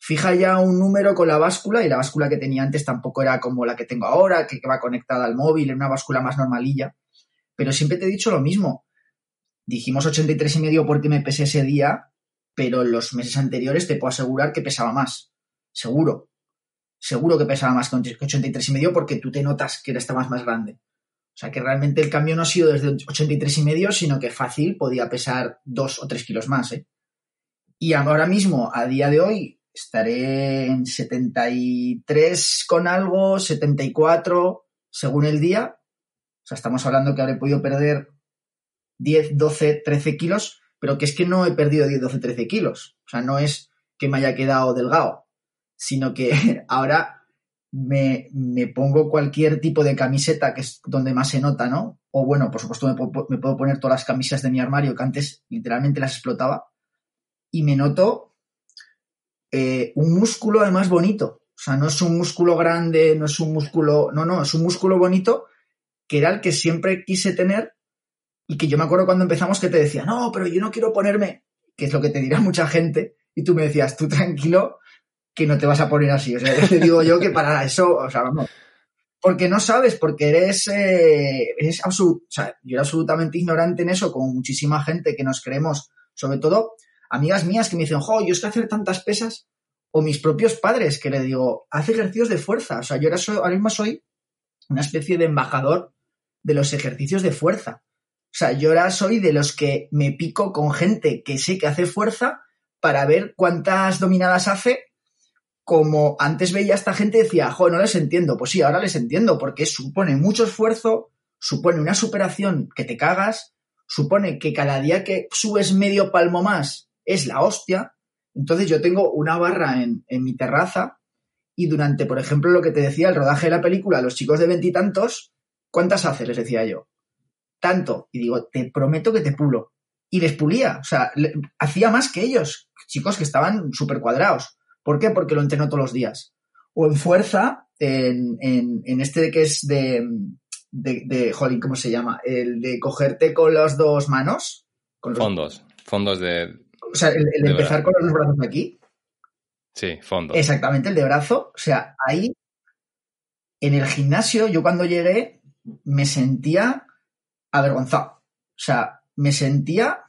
fija ya un número con la báscula y la báscula que tenía antes tampoco era como la que tengo ahora, que, va conectada al móvil, en una báscula más normalilla. Pero siempre te he dicho lo mismo. Dijimos 83 y medio porque me pesé ese día, pero los meses anteriores te puedo asegurar que pesaba más. Seguro. Seguro que pesaba más que 83 y medio porque tú te notas que estabas más grande. O sea que realmente el cambio no ha sido desde 83 y medio, sino que fácil podía pesar 2 o 3 kilos más. ¿eh? Y ahora mismo, a día de hoy, estaré en 73 con algo, 74 según el día. O sea, estamos hablando que habré podido perder 10, 12, 13 kilos, pero que es que no he perdido 10, 12, 13 kilos. O sea, no es que me haya quedado delgado, sino que ahora me, me, pongo cualquier tipo de camiseta, que es donde más se nota, ¿no? O bueno, por supuesto me puedo, poner todas las camisas de mi armario que antes literalmente las explotaba y me noto eh, un músculo además bonito. O sea, no es un músculo grande, no es un músculo, no, no, es un músculo bonito que era el que siempre quise tener y que yo me acuerdo cuando empezamos que te decía, no, pero yo no quiero ponerme, que es lo que te dirá mucha gente, Y tú me decías, tú tranquilo, que no te vas a poner así. O sea, te digo yo que para eso, o sea, vamos. Porque no sabes, porque eres, eh, eres o sea, yo era absolutamente ignorante en eso, como muchísima gente que nos creemos, sobre todo amigas mías que me dicen, jo, yo es que hacer tantas pesas, o mis propios padres que le digo, haz ejercicios de fuerza. O sea, yo ahora, soy, ahora mismo soy una especie de embajador de los ejercicios de fuerza. O sea, yo ahora soy de los que me pico con gente que sé que hace fuerza para ver cuántas dominadas hace. Como antes veía a esta gente decía, jo, no les entiendo. Pues sí, ahora les entiendo, porque supone mucho esfuerzo, supone una superación que te cagas, supone que cada día que subes medio palmo más es la hostia. Entonces yo tengo una barra en, en mi terraza y durante, por ejemplo, lo que te decía, el rodaje de la película, los chicos de veintitantos, ¿cuántas haces? Les decía yo. Tanto. Y digo, te prometo que te pulo. Y les pulía. O sea, hacía más que ellos. Chicos que estaban súper cuadrados. ¿Por qué? Porque lo entreno todos los días. O en fuerza, en, en, este que es de, de, de, jolín, ¿cómo se llama? El de cogerte con las dos manos. Con Fondos. Fondos de. O sea, el, de empezar con los brazos aquí. Sí, fondo. Exactamente, el de brazo. O sea, ahí, en el gimnasio, yo cuando llegué me sentía avergonzado. O sea, me sentía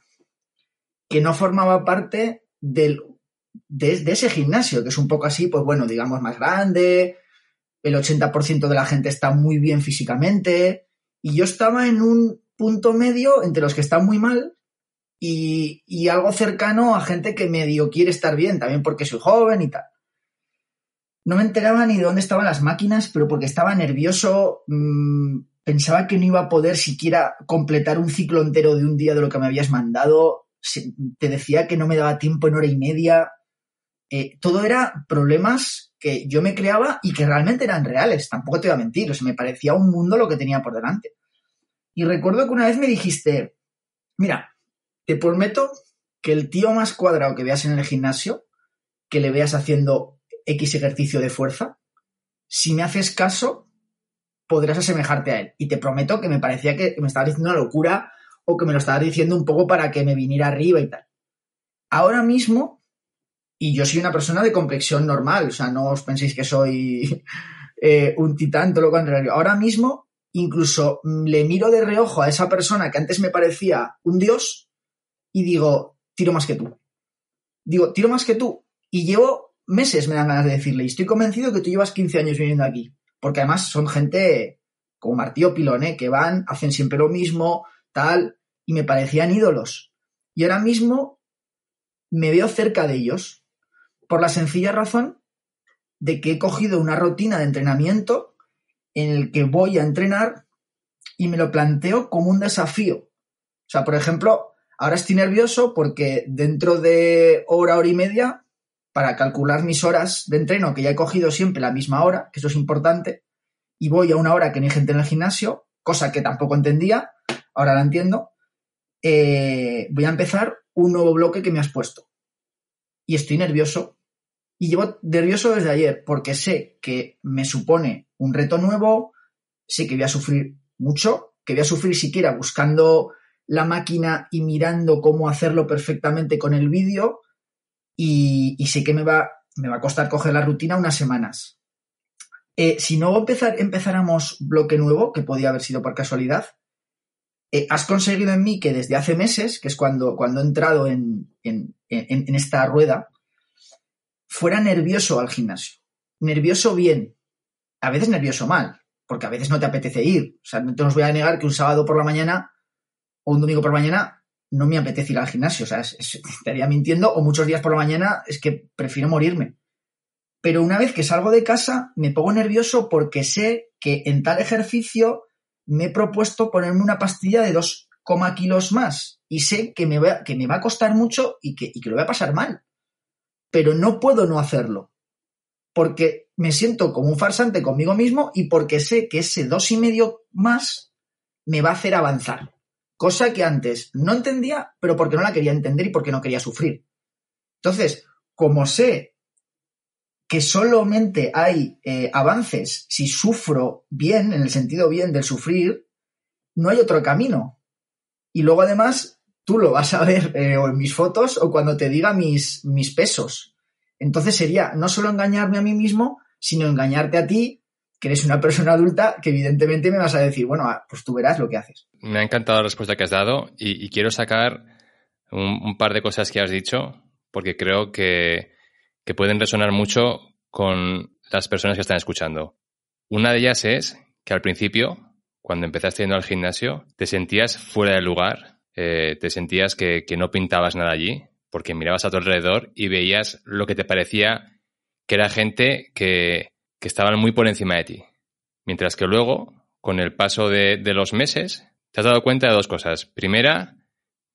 que no formaba parte de, ese gimnasio, que es un poco así, pues bueno, digamos, más grande, el 80% de la gente está muy bien físicamente, y yo estaba en un punto medio entre los que están muy mal y, algo cercano a gente que medio quiere estar bien, también porque soy joven y tal. No me enteraba ni de dónde estaban las máquinas, pero porque estaba nervioso, mm, pensaba que no iba a poder siquiera completar un ciclo entero de un día de lo que me habías mandado, te decía que no me daba tiempo en hora y media. Eh, todo era problemas que yo me creaba y que realmente eran reales, tampoco te voy a mentir, me parecía un mundo lo que tenía por delante. Y recuerdo que una vez me dijiste, mira, te prometo que el tío más cuadrado que veas en el gimnasio, que le veas haciendo X ejercicio de fuerza, si me haces caso, podrás asemejarte a él. Y te prometo que me parecía que me estabas diciendo una locura o que me lo estabas diciendo un poco para que me viniera arriba y tal. Ahora mismo, y yo soy una persona de complexión normal, o sea, no os penséis que soy eh, un titán, todo lo contrario. Ahora mismo, incluso le miro de reojo a esa persona que antes me parecía un dios y digo, tiro más que tú. Digo, tiro más que tú. Y llevo meses, me dan ganas de decirle, y estoy convencido que tú llevas 15 años viniendo aquí. Porque además son gente como Martío Pilón, ¿eh? que van, hacen siempre lo mismo, tal, y me parecían ídolos. Y ahora mismo me veo cerca de ellos, por la sencilla razón de que he cogido una rutina de entrenamiento en el que voy a entrenar y me lo planteo como un desafío. O sea, por ejemplo, Ahora estoy nervioso porque dentro de hora, hora y media, para calcular mis horas de entreno, que ya he cogido siempre la misma hora, que eso es importante, y voy a una hora que no hay gente en el gimnasio, cosa que tampoco entendía, ahora la entiendo, eh, voy a empezar un nuevo bloque que me has puesto. Y estoy nervioso. Y llevo nervioso desde ayer porque sé que me supone un reto nuevo, sé que voy a sufrir mucho, que voy a sufrir siquiera buscando la máquina y mirando cómo hacerlo perfectamente con el vídeo y, sé que me va, me va a costar coger la rutina unas semanas. Eh, si no empezáramos bloque nuevo, que podía haber sido por casualidad, eh, has conseguido en mí que desde hace meses, que es cuando, cuando he entrado en, en, en, esta rueda, fuera nervioso al gimnasio. Nervioso bien, a veces nervioso mal, porque a veces no te apetece ir. O sea, no te os voy a negar que un sábado por la mañana o un domingo por la mañana no me apetece ir al gimnasio, o sea, estaría mintiendo, o muchos días por la mañana es que prefiero morirme. Pero una vez que salgo de casa me pongo nervioso porque sé que en tal ejercicio me he propuesto ponerme una pastilla de 2, kilos más y sé que me, va, que me va a costar mucho y que, y que lo voy a pasar mal. Pero no puedo no hacerlo porque me siento como un farsante conmigo mismo y porque sé que ese dos y medio más me va a hacer avanzar cosa que antes no entendía, pero porque no la quería entender y porque no quería sufrir. Entonces, como sé que solamente hay eh, avances si sufro bien, en el sentido bien del sufrir, no hay otro camino. Y luego además tú lo vas a ver eh, o en mis fotos o cuando te diga mis, mis pesos. Entonces sería no solo engañarme a mí mismo, sino engañarte a ti, que eres una persona adulta, que evidentemente me vas a decir, bueno, ah, pues tú verás lo que haces. Me ha encantado la respuesta que has dado y, quiero sacar un, par de cosas que has dicho, porque creo que, que pueden resonar mucho con las personas que están escuchando. Una de ellas es que al principio, cuando empezaste yendo al gimnasio, te sentías fuera de lugar, eh, te sentías que, que no pintabas nada allí, porque mirabas a tu alrededor y veías lo que te parecía que era gente que, estaban muy por encima de ti. Mientras que luego, con el paso de, los meses, te has dado cuenta de dos cosas. Primera,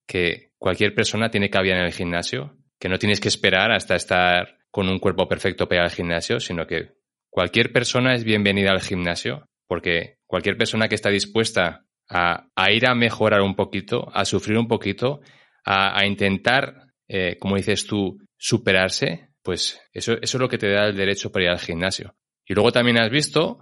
que cualquier persona tiene cabida en el gimnasio, que no tienes que esperar hasta estar con un cuerpo perfecto para ir al gimnasio, sino que cualquier persona es bienvenida al gimnasio, porque cualquier persona que está dispuesta a, ir a mejorar un poquito, a sufrir un poquito, a, intentar eh, como dices tú, superarse, pues eso es lo que te da el derecho para ir al gimnasio. Y luego también has visto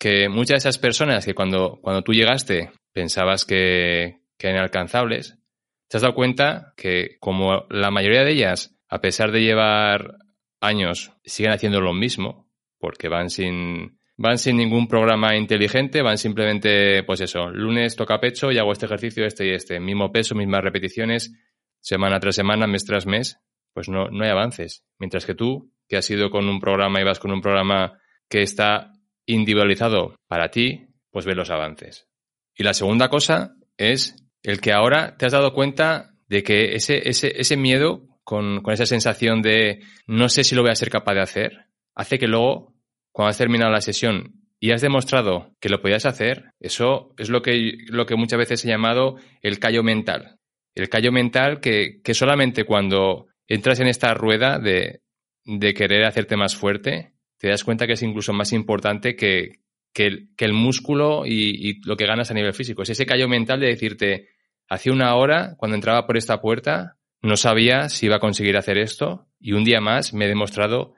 que muchas de esas personas que cuando, cuando tú llegaste pensabas que, eran alcanzables, te has dado cuenta que como la mayoría de ellas, a pesar de llevar años, siguen haciendo lo mismo, porque van sin, van sin ningún programa inteligente, van simplemente, pues eso, lunes toca pecho y hago este ejercicio, este y este, mismo peso, mismas repeticiones, semana tras semana, mes tras mes, pues no, no hay avances. Mientras que tú, que has ido con un programa y vas con un programa que está individualizado para ti, pues ves los avances. Y la segunda cosa es el que ahora te has dado cuenta de que ese, ese, ese miedo, con, con esa sensación de no sé si lo voy a ser capaz de hacer, hace que luego, cuando has terminado la sesión y has demostrado que lo podías hacer, eso es lo que, lo que muchas veces he llamado el callo mental. El callo mental que, que solamente cuando entras en esta rueda de, de, querer hacerte más fuerte, te das cuenta que es incluso más importante que, que, el, músculo y, lo que ganas a nivel físico. Es ese callo mental de decirte, hace una hora, cuando entraba por esta puerta, no sabía si iba a conseguir hacer esto y un día más me he demostrado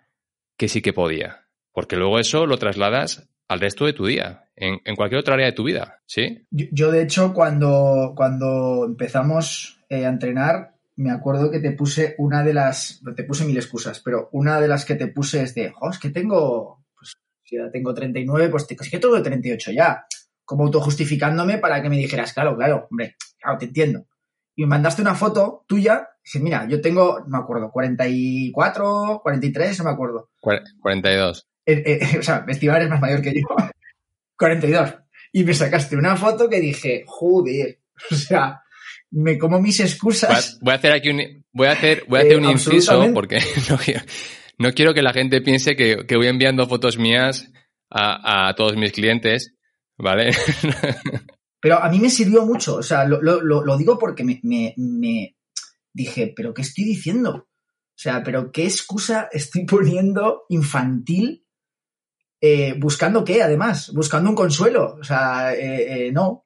que sí que podía. Porque luego eso lo trasladas al resto de tu día, en, cualquier otra área de tu vida, ¿sí? Yo, yo de hecho, cuando, cuando empezamos eh, a entrenar, me acuerdo que te puse una de las, te puse mil excusas, pero una de las que te puse es de, oh, es que tengo, pues si ya tengo 39, pues es que tengo 38 ya. Como autojustificándome para que me dijeras, claro, claro, hombre, claro, te entiendo. Y me mandaste una foto tuya, y dices, mira, yo tengo, no me acuerdo, 44, 43, no me acuerdo. 42. Eh, eh, o sea, Estival es más mayor que yo. 42. Y me sacaste una foto que dije, joder, o sea, me como mis excusas. Voy a, hacer aquí un, voy a hacer, voy a hacer eh, un inciso porque no quiero, no quiero, que la gente piense que, que voy enviando fotos mías a, a, todos mis clientes, ¿vale? Pero a mí me sirvió mucho, o sea, lo, lo, lo digo porque me, me, me dije, pero ¿qué estoy diciendo? O sea, pero ¿qué excusa estoy poniendo infantil eh, buscando qué, además, buscando un consuelo. O sea, eh, eh, no.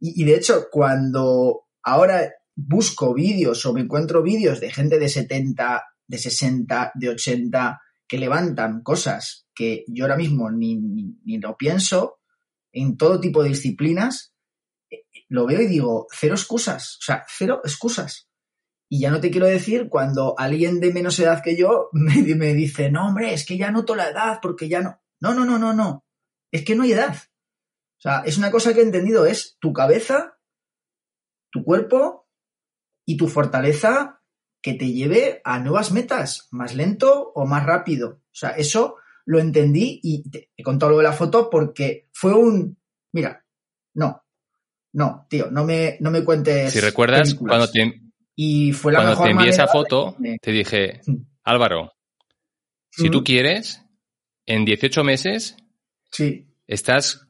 Y, y, de hecho, cuando ahora busco vídeos o me encuentro vídeos de gente de 70, de 60, de 80 que levantan cosas que yo ahora mismo ni, ni, lo pienso, en todo tipo de disciplinas, lo veo y digo, cero excusas, o sea, cero excusas. Y ya no te quiero decir cuando alguien de menos edad que yo me, me dice, no, hombre, es que ya noto la edad porque ya no. No, no, no, no, no. Es que no hay edad. O sea, es una cosa que he entendido, es tu cabeza, tu cuerpo y tu fortaleza que te lleve a nuevas metas, más lento o más rápido. O sea, eso lo entendí y te he contado lo de la foto porque fue un, mira, no, no, tío, no me, no me cuentes. Si recuerdas, películas. cuando te, y fue la cuando mejor te envié esa foto, de- te dije. Álvaro, si tú Mm. quieres, en 18 meses Sí, estás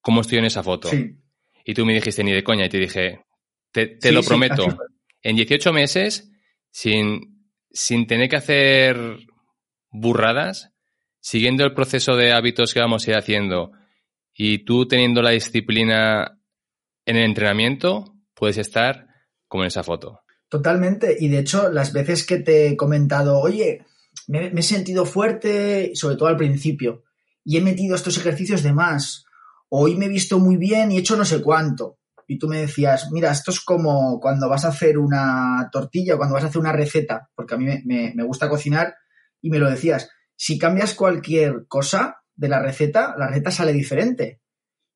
como estoy en esa foto. sí. Y tú me dijiste ni de coña y te dije, te, te Sí, lo prometo, en 18 meses, sin, sin tener que hacer burradas, siguiendo el proceso de hábitos que vamos a ir haciendo y tú teniendo la disciplina en el entrenamiento, puedes estar como en esa foto. Totalmente. Y de hecho, las veces que te he comentado, oye, me, me he sentido fuerte, sobre todo al principio, y he metido estos ejercicios de más, hoy me he visto muy bien y he hecho no sé cuánto. Y tú me decías, mira, esto es como cuando vas a hacer una tortilla o cuando vas a hacer una receta, porque a mí me, me gusta cocinar, y me lo decías, si cambias cualquier cosa de la receta, la receta sale diferente.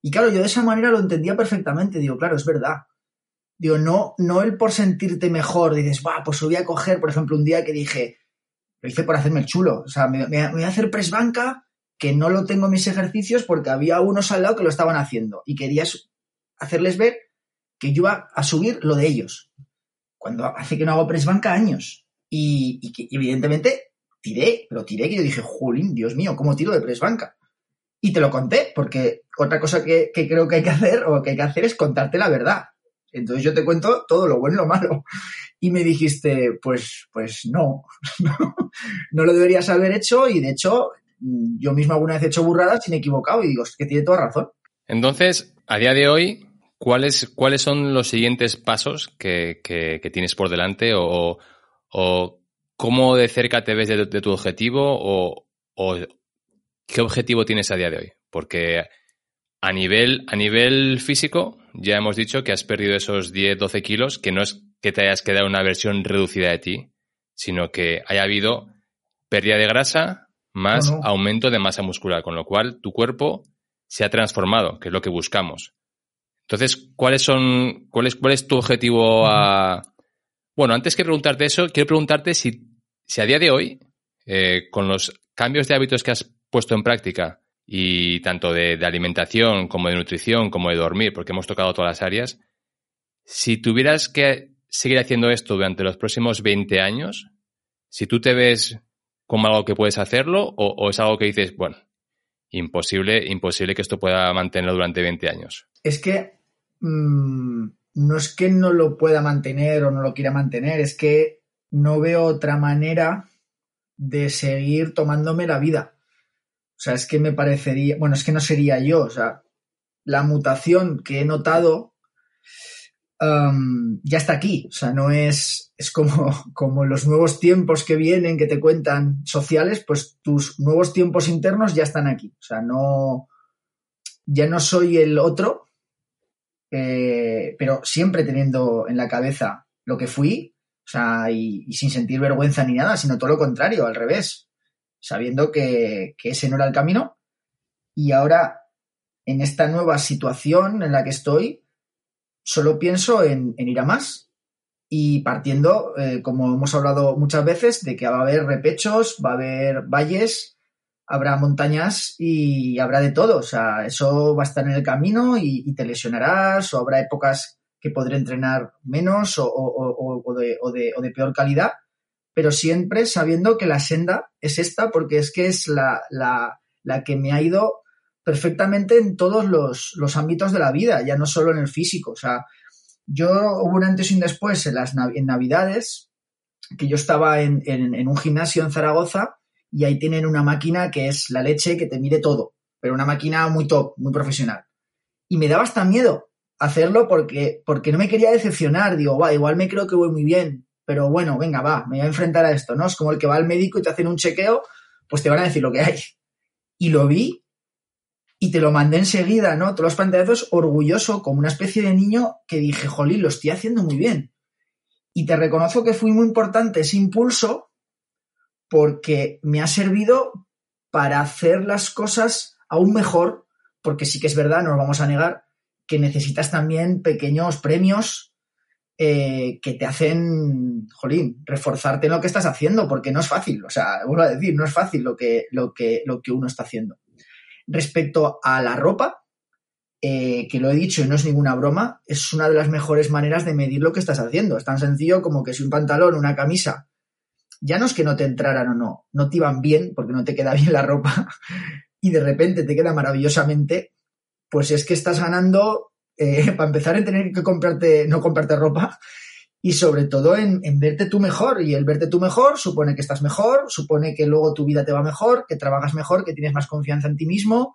Y claro, yo de esa manera lo entendía perfectamente. Digo, claro, es verdad. Digo, no, no el por sentirte mejor, dices, va, pues voy a coger, por ejemplo, un día que dije, lo hice por hacerme el chulo. O sea, me, voy a hacer press banca, que no lo tengo en mis ejercicios porque había unos al lado que lo estaban haciendo y querías hacerles ver que yo iba a subir lo de ellos. Cuando hace que no hago press banca años. Y, evidentemente tiré, pero tiré que yo dije, jolín, Dios mío, ¿cómo tiro de press banca? Y te lo conté, porque otra cosa que, que creo que hay que hacer o que hay que hacer es contarte la verdad. Entonces yo te cuento todo lo bueno y lo malo. Y me dijiste, pues, pues no, no lo deberías haber hecho y de hecho yo mismo alguna vez he hecho burradas y me he equivocado y digo, es que tiene toda razón. Entonces, a día de hoy, ¿cuáles, cuáles son los siguientes pasos que, que, tienes por delante o, o, cómo de cerca te ves de, tu objetivo o, o, qué objetivo tienes a día de hoy? Porque a nivel, a nivel físico, ya hemos dicho que has perdido esos 10, 12 kilos, que no es que te hayas quedado una versión reducida de ti, sino que haya habido pérdida de grasa más aumento de masa muscular, con lo cual tu cuerpo se ha transformado, que es lo que buscamos. Entonces, ¿cuáles son, cuál es, cuál es tu objetivo a... Bueno, antes que preguntarte eso, quiero preguntarte si, si a día de hoy, eh, con los cambios de hábitos que has puesto en práctica, y tanto de, alimentación como de nutrición, como de dormir, porque hemos tocado todas las áreas. Si tuvieras que seguir haciendo esto durante los próximos 20 años, si tú te ves como algo que puedes hacerlo o, es algo que dices, bueno, imposible, imposible que esto pueda mantenerlo durante 20 años. Es que mm, no es que no lo pueda mantener o no lo quiera mantener, es que no veo otra manera de seguir tomándome la vida. O sea, es que me parecería, bueno, es que no sería yo, o sea, la mutación que he notado ya está aquí, o sea, no es, es como, como los nuevos tiempos que vienen, que te cuentan sociales, pues tus nuevos tiempos internos ya están aquí, o sea, no, ya no soy el otro, eh, pero siempre teniendo en la cabeza lo que fui, o sea, y, sin sentir vergüenza ni nada, sino todo lo contrario, al revés sabiendo que, ese no era el camino. Y ahora, en esta nueva situación en la que estoy, solo pienso en, ir a más y partiendo, eh, como hemos hablado muchas veces, de que va a haber repechos, va a haber valles, habrá montañas y habrá de todo. O sea, eso va a estar en el camino y, te lesionarás o habrá épocas que podré entrenar menos o de peor calidad pero siempre sabiendo que la senda es esta, porque es que es la, que me ha ido perfectamente en todos los, ámbitos de la vida, ya no solo en el físico. O sea, yo hubo un antes y un después en las en Navidades, que yo estaba en, un gimnasio en Zaragoza y ahí tienen una máquina que es la leche que te mide todo, pero una máquina muy top, muy profesional. Y me daba hasta miedo hacerlo porque, porque no me quería decepcionar. Digo, va, igual me creo que voy muy bien, pero bueno, venga, va, me voy a enfrentar a esto, ¿no? Es como el que va al médico y te hacen un chequeo, pues te van a decir lo que hay. Y lo vi y te lo mandé enseguida, ¿no? Todos los pantallazos orgulloso, como una especie de niño que dije, jolín, lo estoy haciendo muy bien. Y te reconozco que fue muy importante ese impulso porque me ha servido para hacer las cosas aún mejor, porque sí que es verdad, no nos vamos a negar, que necesitas también pequeños premios eh, que te hacen, jolín, reforzarte en lo que estás haciendo, porque no es fácil, o sea, vuelvo a decir, no es fácil lo que, lo que, lo que uno está haciendo. Respecto a la ropa, eh, que lo he dicho y no es ninguna broma, es una de las mejores maneras de medir lo que estás haciendo. Es tan sencillo como que si un pantalón, una camisa, ya no es que no te entraran o no, no te iban bien porque no te queda bien la ropa y de repente te queda maravillosamente, pues es que estás ganando eh, para empezar en tener que comprarte, no comprarte ropa y sobre todo en, verte tú mejor. Y el verte tú mejor supone que estás mejor, supone que luego tu vida te va mejor, que trabajas mejor, que tienes más confianza en ti mismo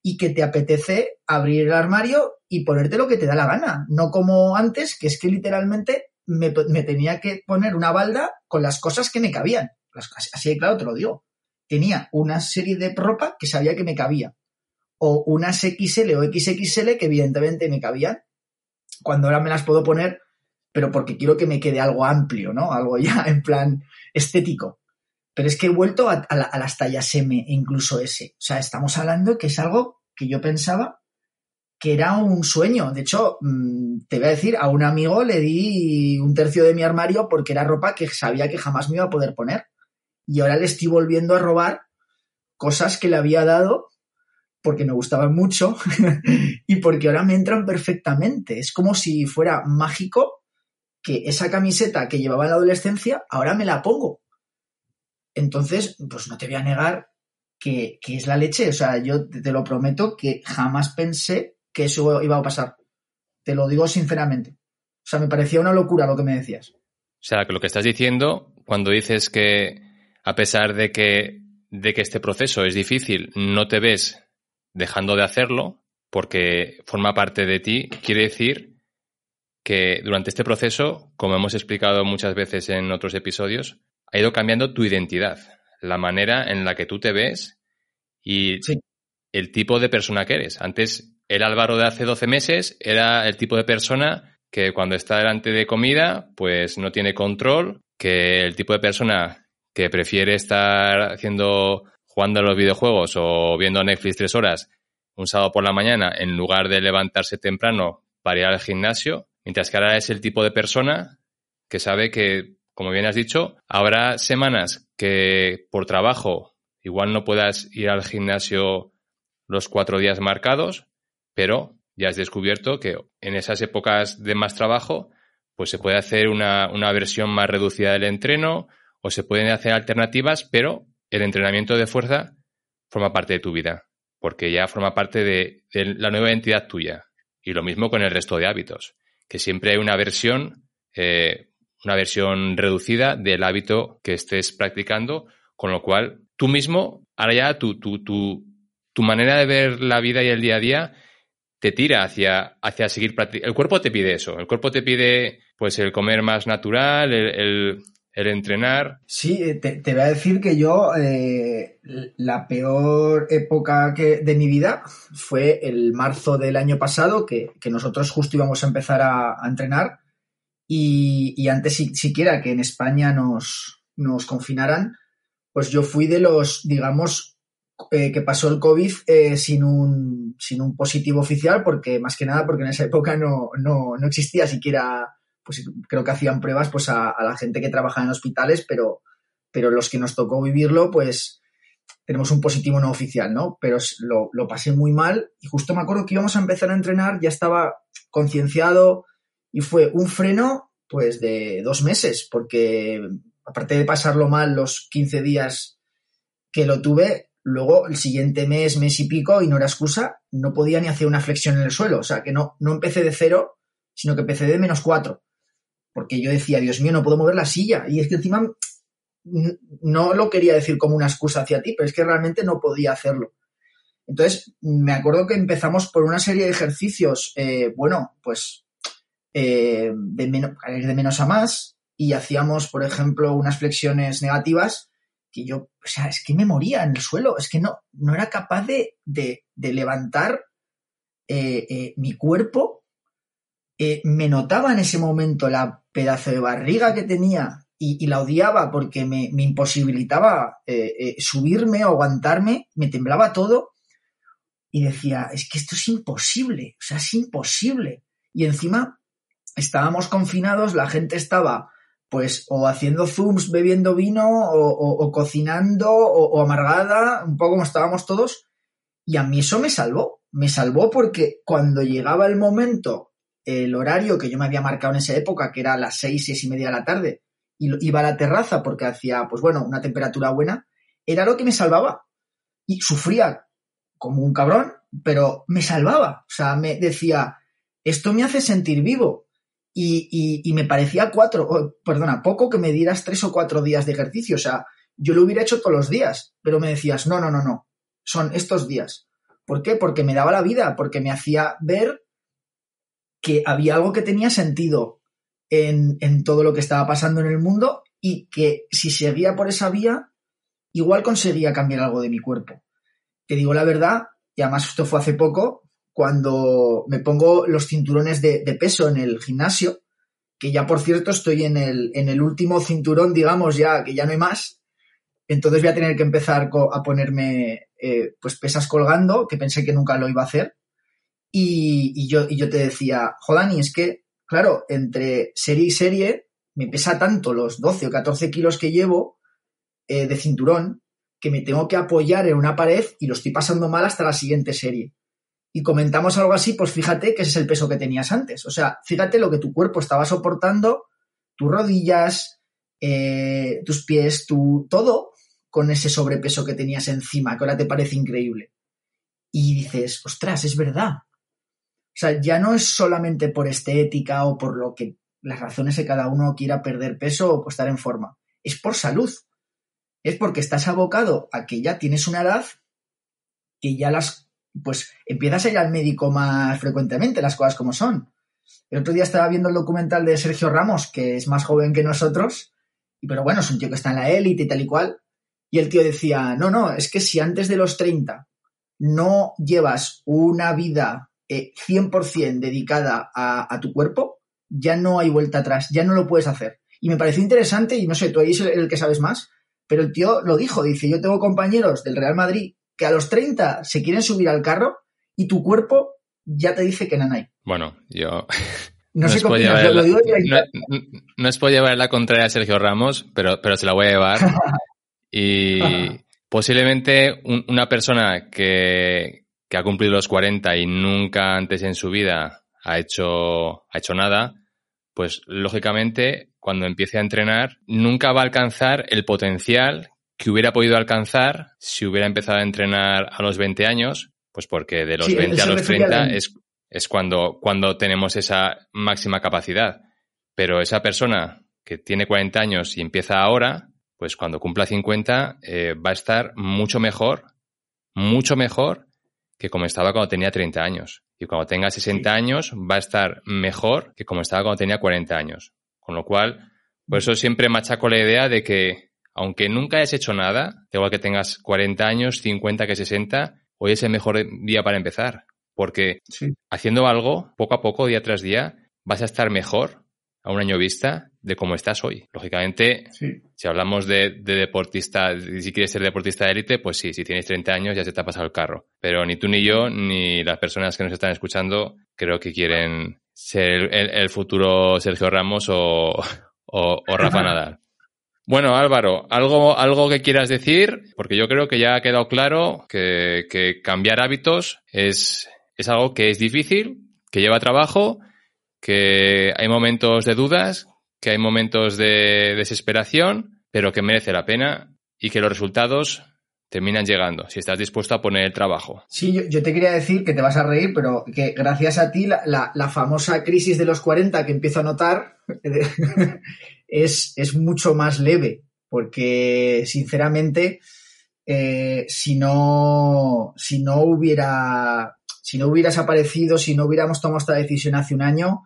y que te apetece abrir el armario y ponerte lo que te da la gana. No como antes, que es que literalmente me, me tenía que poner una balda con las cosas que me cabían. Así de claro te lo digo. Tenía una serie de ropa que sabía que me cabía o unas XL o XXL que evidentemente me cabían cuando ahora me las puedo poner, pero porque quiero que me quede algo amplio, ¿no? Algo ya en plan estético. Pero es que he vuelto a, las tallas M e incluso S. O sea, estamos hablando que es algo que yo pensaba que era un sueño. De hecho, mm, te voy a decir, a un amigo le di un tercio de mi armario porque era ropa que sabía que jamás me iba a poder poner. Y ahora le estoy volviendo a robar cosas que le había dado porque me gustaban mucho y porque ahora me entran perfectamente. Es como si fuera mágico que esa camiseta que llevaba en la adolescencia ahora me la pongo. Entonces, pues no te voy a negar que, es la leche. O sea, yo te, lo prometo que jamás pensé que eso iba a pasar. Te lo digo sinceramente. O sea, me parecía una locura lo que me decías. O sea, que lo que estás diciendo, cuando dices que a pesar de que, de que este proceso es difícil, no te ves dejando de hacerlo porque forma parte de ti, quiere decir que durante este proceso, como hemos explicado muchas veces en otros episodios, ha ido cambiando tu identidad, la manera en la que tú te ves y el tipo de persona que eres. Antes, el Álvaro de hace 12 meses era el tipo de persona que cuando está delante de comida, pues no tiene control, que el tipo de persona que prefiere estar haciendo jugando a los videojuegos o viendo Netflix tres horas un sábado por la mañana en lugar de levantarse temprano para ir al gimnasio, mientras que ahora es el tipo de persona que sabe que, como bien has dicho, habrá semanas que por trabajo igual no puedas ir al gimnasio los cuatro días marcados, pero ya has descubierto que en esas épocas de más trabajo, pues se puede hacer una, una versión más reducida del entreno o se pueden hacer alternativas, pero el entrenamiento de fuerza forma parte de tu vida, porque ya forma parte de, la nueva identidad tuya. Y lo mismo con el resto de hábitos, que siempre hay una versión, eh, una versión reducida del hábito que estés practicando, con lo cual tú mismo, ahora ya tu, tu, tu, tu manera de ver la vida y el día a día te tira hacia, hacia seguir practicando. El cuerpo te pide eso, el cuerpo te pide pues el comer más natural, el, el entrenar. Sí, eh, te, voy a decir que yo eh, la peor época que, de mi vida fue el marzo del año pasado, que, nosotros justo íbamos a empezar a, entrenar y, antes siquiera que en España nos, nos confinaran, pues yo fui de los, digamos, eh, que pasó el COVID sin, un, sin un positivo oficial, porque más que nada porque en esa época no, no, no existía siquiera pues creo que hacían pruebas pues a, la gente que trabaja en hospitales, pero, pero los que nos tocó vivirlo, pues tenemos un positivo no oficial, ¿no? Pero lo, pasé muy mal y justo me acuerdo que íbamos a empezar a entrenar, ya estaba concienciado y fue un freno pues de dos meses, porque aparte de pasarlo mal los 15 días que lo tuve, luego el siguiente mes, mes y pico, y no era excusa, no podía ni hacer una flexión en el suelo, o sea que no, no empecé de cero, sino que empecé de menos cuatro porque yo decía, Dios mío, no puedo mover la silla. Y es que encima no lo quería decir como una excusa hacia ti, pero es que realmente no podía hacerlo. Entonces, me acuerdo que empezamos por una serie de ejercicios, eh, bueno, pues eh, de, menos, de a más, y hacíamos, por ejemplo, unas flexiones negativas que yo, o sea, es que me moría en el suelo, es que no, no era capaz de, levantar eh, mi cuerpo me notaba en ese momento la pedazo de barriga que tenía y, la odiaba porque me, imposibilitaba eh, eh, subirme o aguantarme, me temblaba todo y decía, es que esto es imposible, o sea, es imposible. Y encima estábamos confinados, la gente estaba pues o haciendo zooms bebiendo vino o, cocinando o, o, amargada, un poco como estábamos todos, y a mí eso me salvó, me salvó porque cuando llegaba el momento el horario que yo me había marcado en esa época, que era las seis, seis y media de la tarde, y iba a la terraza porque hacía, pues bueno, una temperatura buena, era lo que me salvaba. Y sufría como un cabrón, pero me salvaba. O sea, me decía, esto me hace sentir vivo. Y, y, me parecía cuatro, perdona, poco que me dieras tres o cuatro días de ejercicio. O sea, yo lo hubiera hecho todos los días, pero me decías, no, no, no, no, son estos días. ¿Por qué? Porque me daba la vida, porque me hacía ver que había algo que tenía sentido en, todo lo que estaba pasando en el mundo y que si seguía por esa vía, igual conseguía cambiar algo de mi cuerpo. Te digo la verdad, y además esto fue hace poco, cuando me pongo los cinturones de, peso en el gimnasio, que ya por cierto estoy en el, en el último cinturón, digamos, ya que ya no hay más. Entonces voy a tener que empezar a ponerme eh, pues pesas colgando, que pensé que nunca lo iba a hacer. Y, yo, y te decía, Jodani, es que, claro, entre serie y serie me pesa tanto los 12 o 14 kilos que llevo eh, de cinturón que me tengo que apoyar en una pared y lo estoy pasando mal hasta la siguiente serie y comentamos algo así, pues fíjate que ese es el peso que tenías antes. O sea, fíjate lo que tu cuerpo estaba soportando, tus rodillas, eh, tus pies, tu, todo con ese sobrepeso que tenías encima, que ahora te parece increíble. Y dices, ostras, es verdad. O sea, ya no es solamente por estética o por lo que las razones de cada uno quiera perder peso o estar en forma. Es por salud. Es porque estás abocado a que ya tienes una edad que ya las pues empiezas a ir al médico más frecuentemente, las cosas como son. El otro día estaba viendo el documental de Sergio Ramos, que es más joven que nosotros, y pero bueno, es un tío que está en la élite y tal y cual, y el tío decía, no, no, es que si antes de los 30 no llevas una vida 100% eh, dedicada a, a, tu cuerpo, ya no hay vuelta atrás, ya no lo puedes hacer. Y me pareció interesante, y no sé, tú ahí es el que sabes más, pero el tío lo dijo, dice, yo tengo compañeros del Real Madrid que a los 30 se quieren subir al carro y tu cuerpo ya te dice que no hay. Bueno, yo... No, sé cómo llevar la, no, es por llevar la contraria a Sergio Ramos, pero, pero se la voy a llevar. y posiblemente una persona que, que, ha cumplido los 40 y nunca antes en su vida ha hecho, ha hecho nada, pues lógicamente cuando empiece a entrenar nunca va a alcanzar el potencial que hubiera podido alcanzar si hubiera empezado a entrenar a los 20 años, pues porque de los 20 a los 30 es, es cuando, cuando tenemos esa máxima capacidad. Pero esa persona que tiene 40 años y empieza ahora, pues cuando cumpla 50 eh, va a estar mucho mejor, mucho mejor que como estaba cuando tenía 30 años. Y cuando tenga 60 años va a estar mejor que como estaba cuando tenía 40 años. Con lo cual, por eso siempre machaco la idea de que aunque nunca hayas hecho nada, igual que tengas 40 años, 50 que 60, hoy es el mejor día para empezar. Porque haciendo algo, poco a poco, día tras día, vas a estar mejor a un año vista de cómo estás hoy. Lógicamente, si hablamos de, deportista, si quieres ser deportista de élite, pues sí, si tienes 30 años ya se te ha pasado el carro. Pero ni tú ni yo, ni las personas que nos están escuchando, creo que quieren ser el, futuro Sergio Ramos o, o Rafa Nadal. Bueno, Álvaro, ¿algo, algo que quieras decir, porque yo creo que ya ha quedado claro que, cambiar hábitos es, es algo que es difícil, que lleva trabajo, que hay momentos de dudas, que hay momentos de desesperación, pero que merece la pena y que los resultados terminan llegando, si estás dispuesto a poner el trabajo. Sí, yo, te quería decir que te vas a reír, pero que gracias a ti la, la famosa crisis de los 40 que empiezo a notar es, es mucho más leve, porque sinceramente, eh, si, no, si no hubiera, si no hubieras aparecido, si no hubiéramos tomado esta decisión hace un año,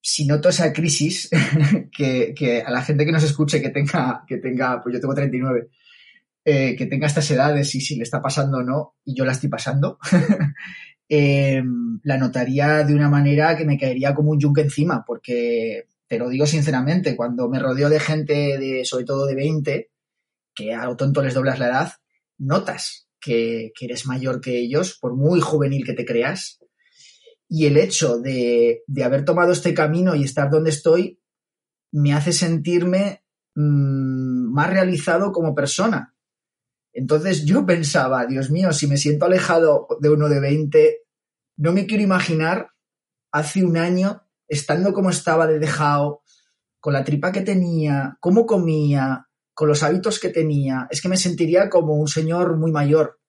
si noto esa crisis, que, a la gente que nos escuche que tenga, que tenga, pues yo tengo 39, eh, que tenga estas edades y si le está pasando o no, y yo la estoy pasando, eh, la notaría de una manera que me caería como un yunque encima, porque te lo digo sinceramente, cuando me rodeo de gente de, sobre todo de 20, que a lo tonto les doblas la edad, notas que, eres mayor que ellos, por muy juvenil que te creas. Y el hecho de, haber tomado este camino y estar donde estoy me hace sentirme mm, más realizado como persona. Entonces yo pensaba, Dios mío, si me siento alejado de uno de 20, no me quiero imaginar hace un año estando como estaba de dejado, con la tripa que tenía, cómo comía, con los hábitos que tenía, es que me sentiría como un señor muy mayor.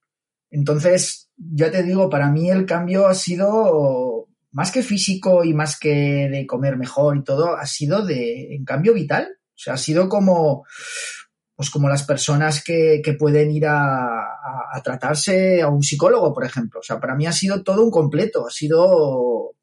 Entonces, ya te digo, para mí el cambio ha sido más que físico y más que de comer mejor y todo, ha sido de, en cambio, vital. O sea, ha sido como, pues como las personas que, pueden ir a, a, tratarse a un psicólogo, por ejemplo. O sea, para mí ha sido todo un completo, ha sido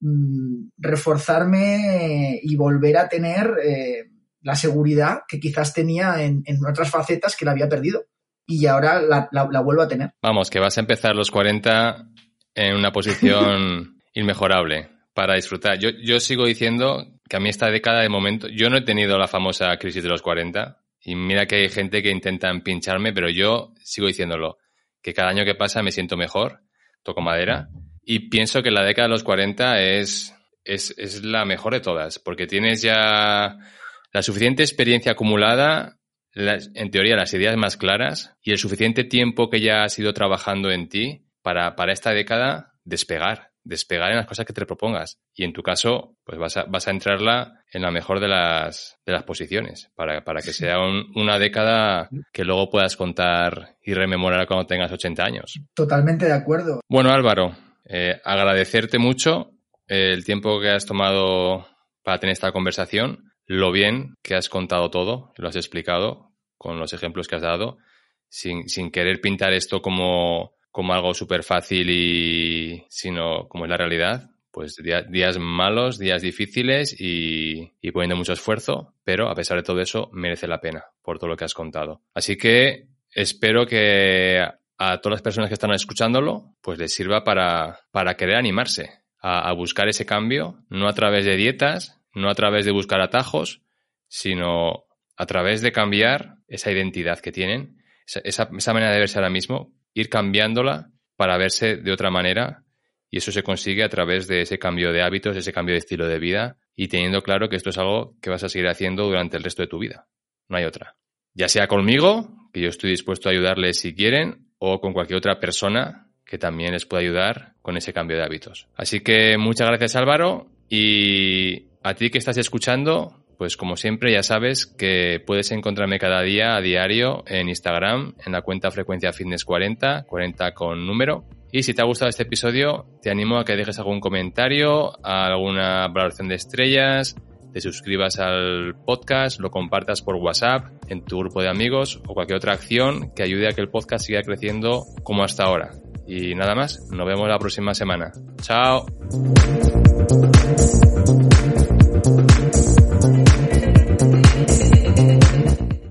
Mm, reforzarme y volver a tener eh, la seguridad que quizás tenía en, otras facetas que la había perdido. y ahora la, la, vuelvo a tener. Vamos, que vas a empezar los 40 en una posición inmejorable para disfrutar. Yo, yo sigo diciendo que a mí esta década de momento, yo no he tenido la famosa crisis de los 40 y mira que hay gente que intenta pincharme, pero yo sigo diciéndolo, que cada año que pasa me siento mejor, toco madera y pienso que la década de los 40 es, es, es la mejor de todas, porque tienes ya la suficiente experiencia acumulada, en teoría las ideas más claras y el suficiente tiempo que ya has ido trabajando en ti para, para esta década despegar, despegar en las cosas que te propongas. Y en tu caso, pues vas a, vas a entrarla en la mejor de las, de las posiciones, para, para que sea una década que luego puedas contar y rememorar cuando tengas 80 años. Totalmente de acuerdo. Bueno, Álvaro, eh, agradecerte mucho el tiempo que has tomado para tener esta conversación lo bien que has contado todo, lo has explicado con los ejemplos que has dado, sin, sin querer pintar esto como, como algo súper fácil y sino como es la realidad. Pues días malos, días difíciles y, y poniendo mucho esfuerzo, pero a pesar de todo eso merece la pena por todo lo que has contado. Así que espero que a todas las personas que están escuchándolo, pues les sirva para, para querer animarse a, a buscar ese cambio, no a través de dietas, no a través de buscar atajos, sino a través de cambiar esa identidad que tienen, esa, manera de verse ahora mismo, ir cambiándola para verse de otra manera y eso se consigue a través de ese cambio de hábitos, ese cambio de estilo de vida y teniendo claro que esto es algo que vas a seguir haciendo durante el resto de tu vida. No hay otra. Ya sea conmigo, que yo estoy dispuesto a ayudarles si quieren, o con cualquier otra persona que también les pueda ayudar con ese cambio de hábitos. Así que muchas gracias Álvaro y a ti que estás escuchando, pues como siempre ya sabes que puedes encontrarme cada día a diario en Instagram en la cuenta Frecuencia Fitness 40, 40 con número. Y si te ha gustado este episodio, te animo a que dejes algún comentario, alguna valoración de estrellas, te suscribas al podcast, lo compartas por WhatsApp, en tu grupo de amigos o cualquier otra acción que ayude a que el podcast siga creciendo como hasta ahora. Y nada más, nos vemos la próxima semana. Chao.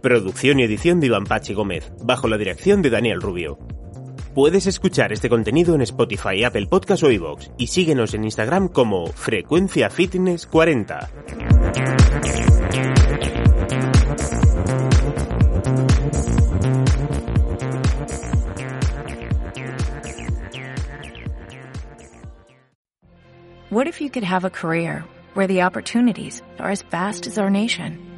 Producción y edición de Iván Pachi Gómez, bajo la dirección de Daniel Rubio. Puedes escuchar este contenido en Spotify, Apple Podcast o iVoox y síguenos en Instagram como Frecuencia Fitness 40. What if you could have a career where the opportunities are as vast as our nation?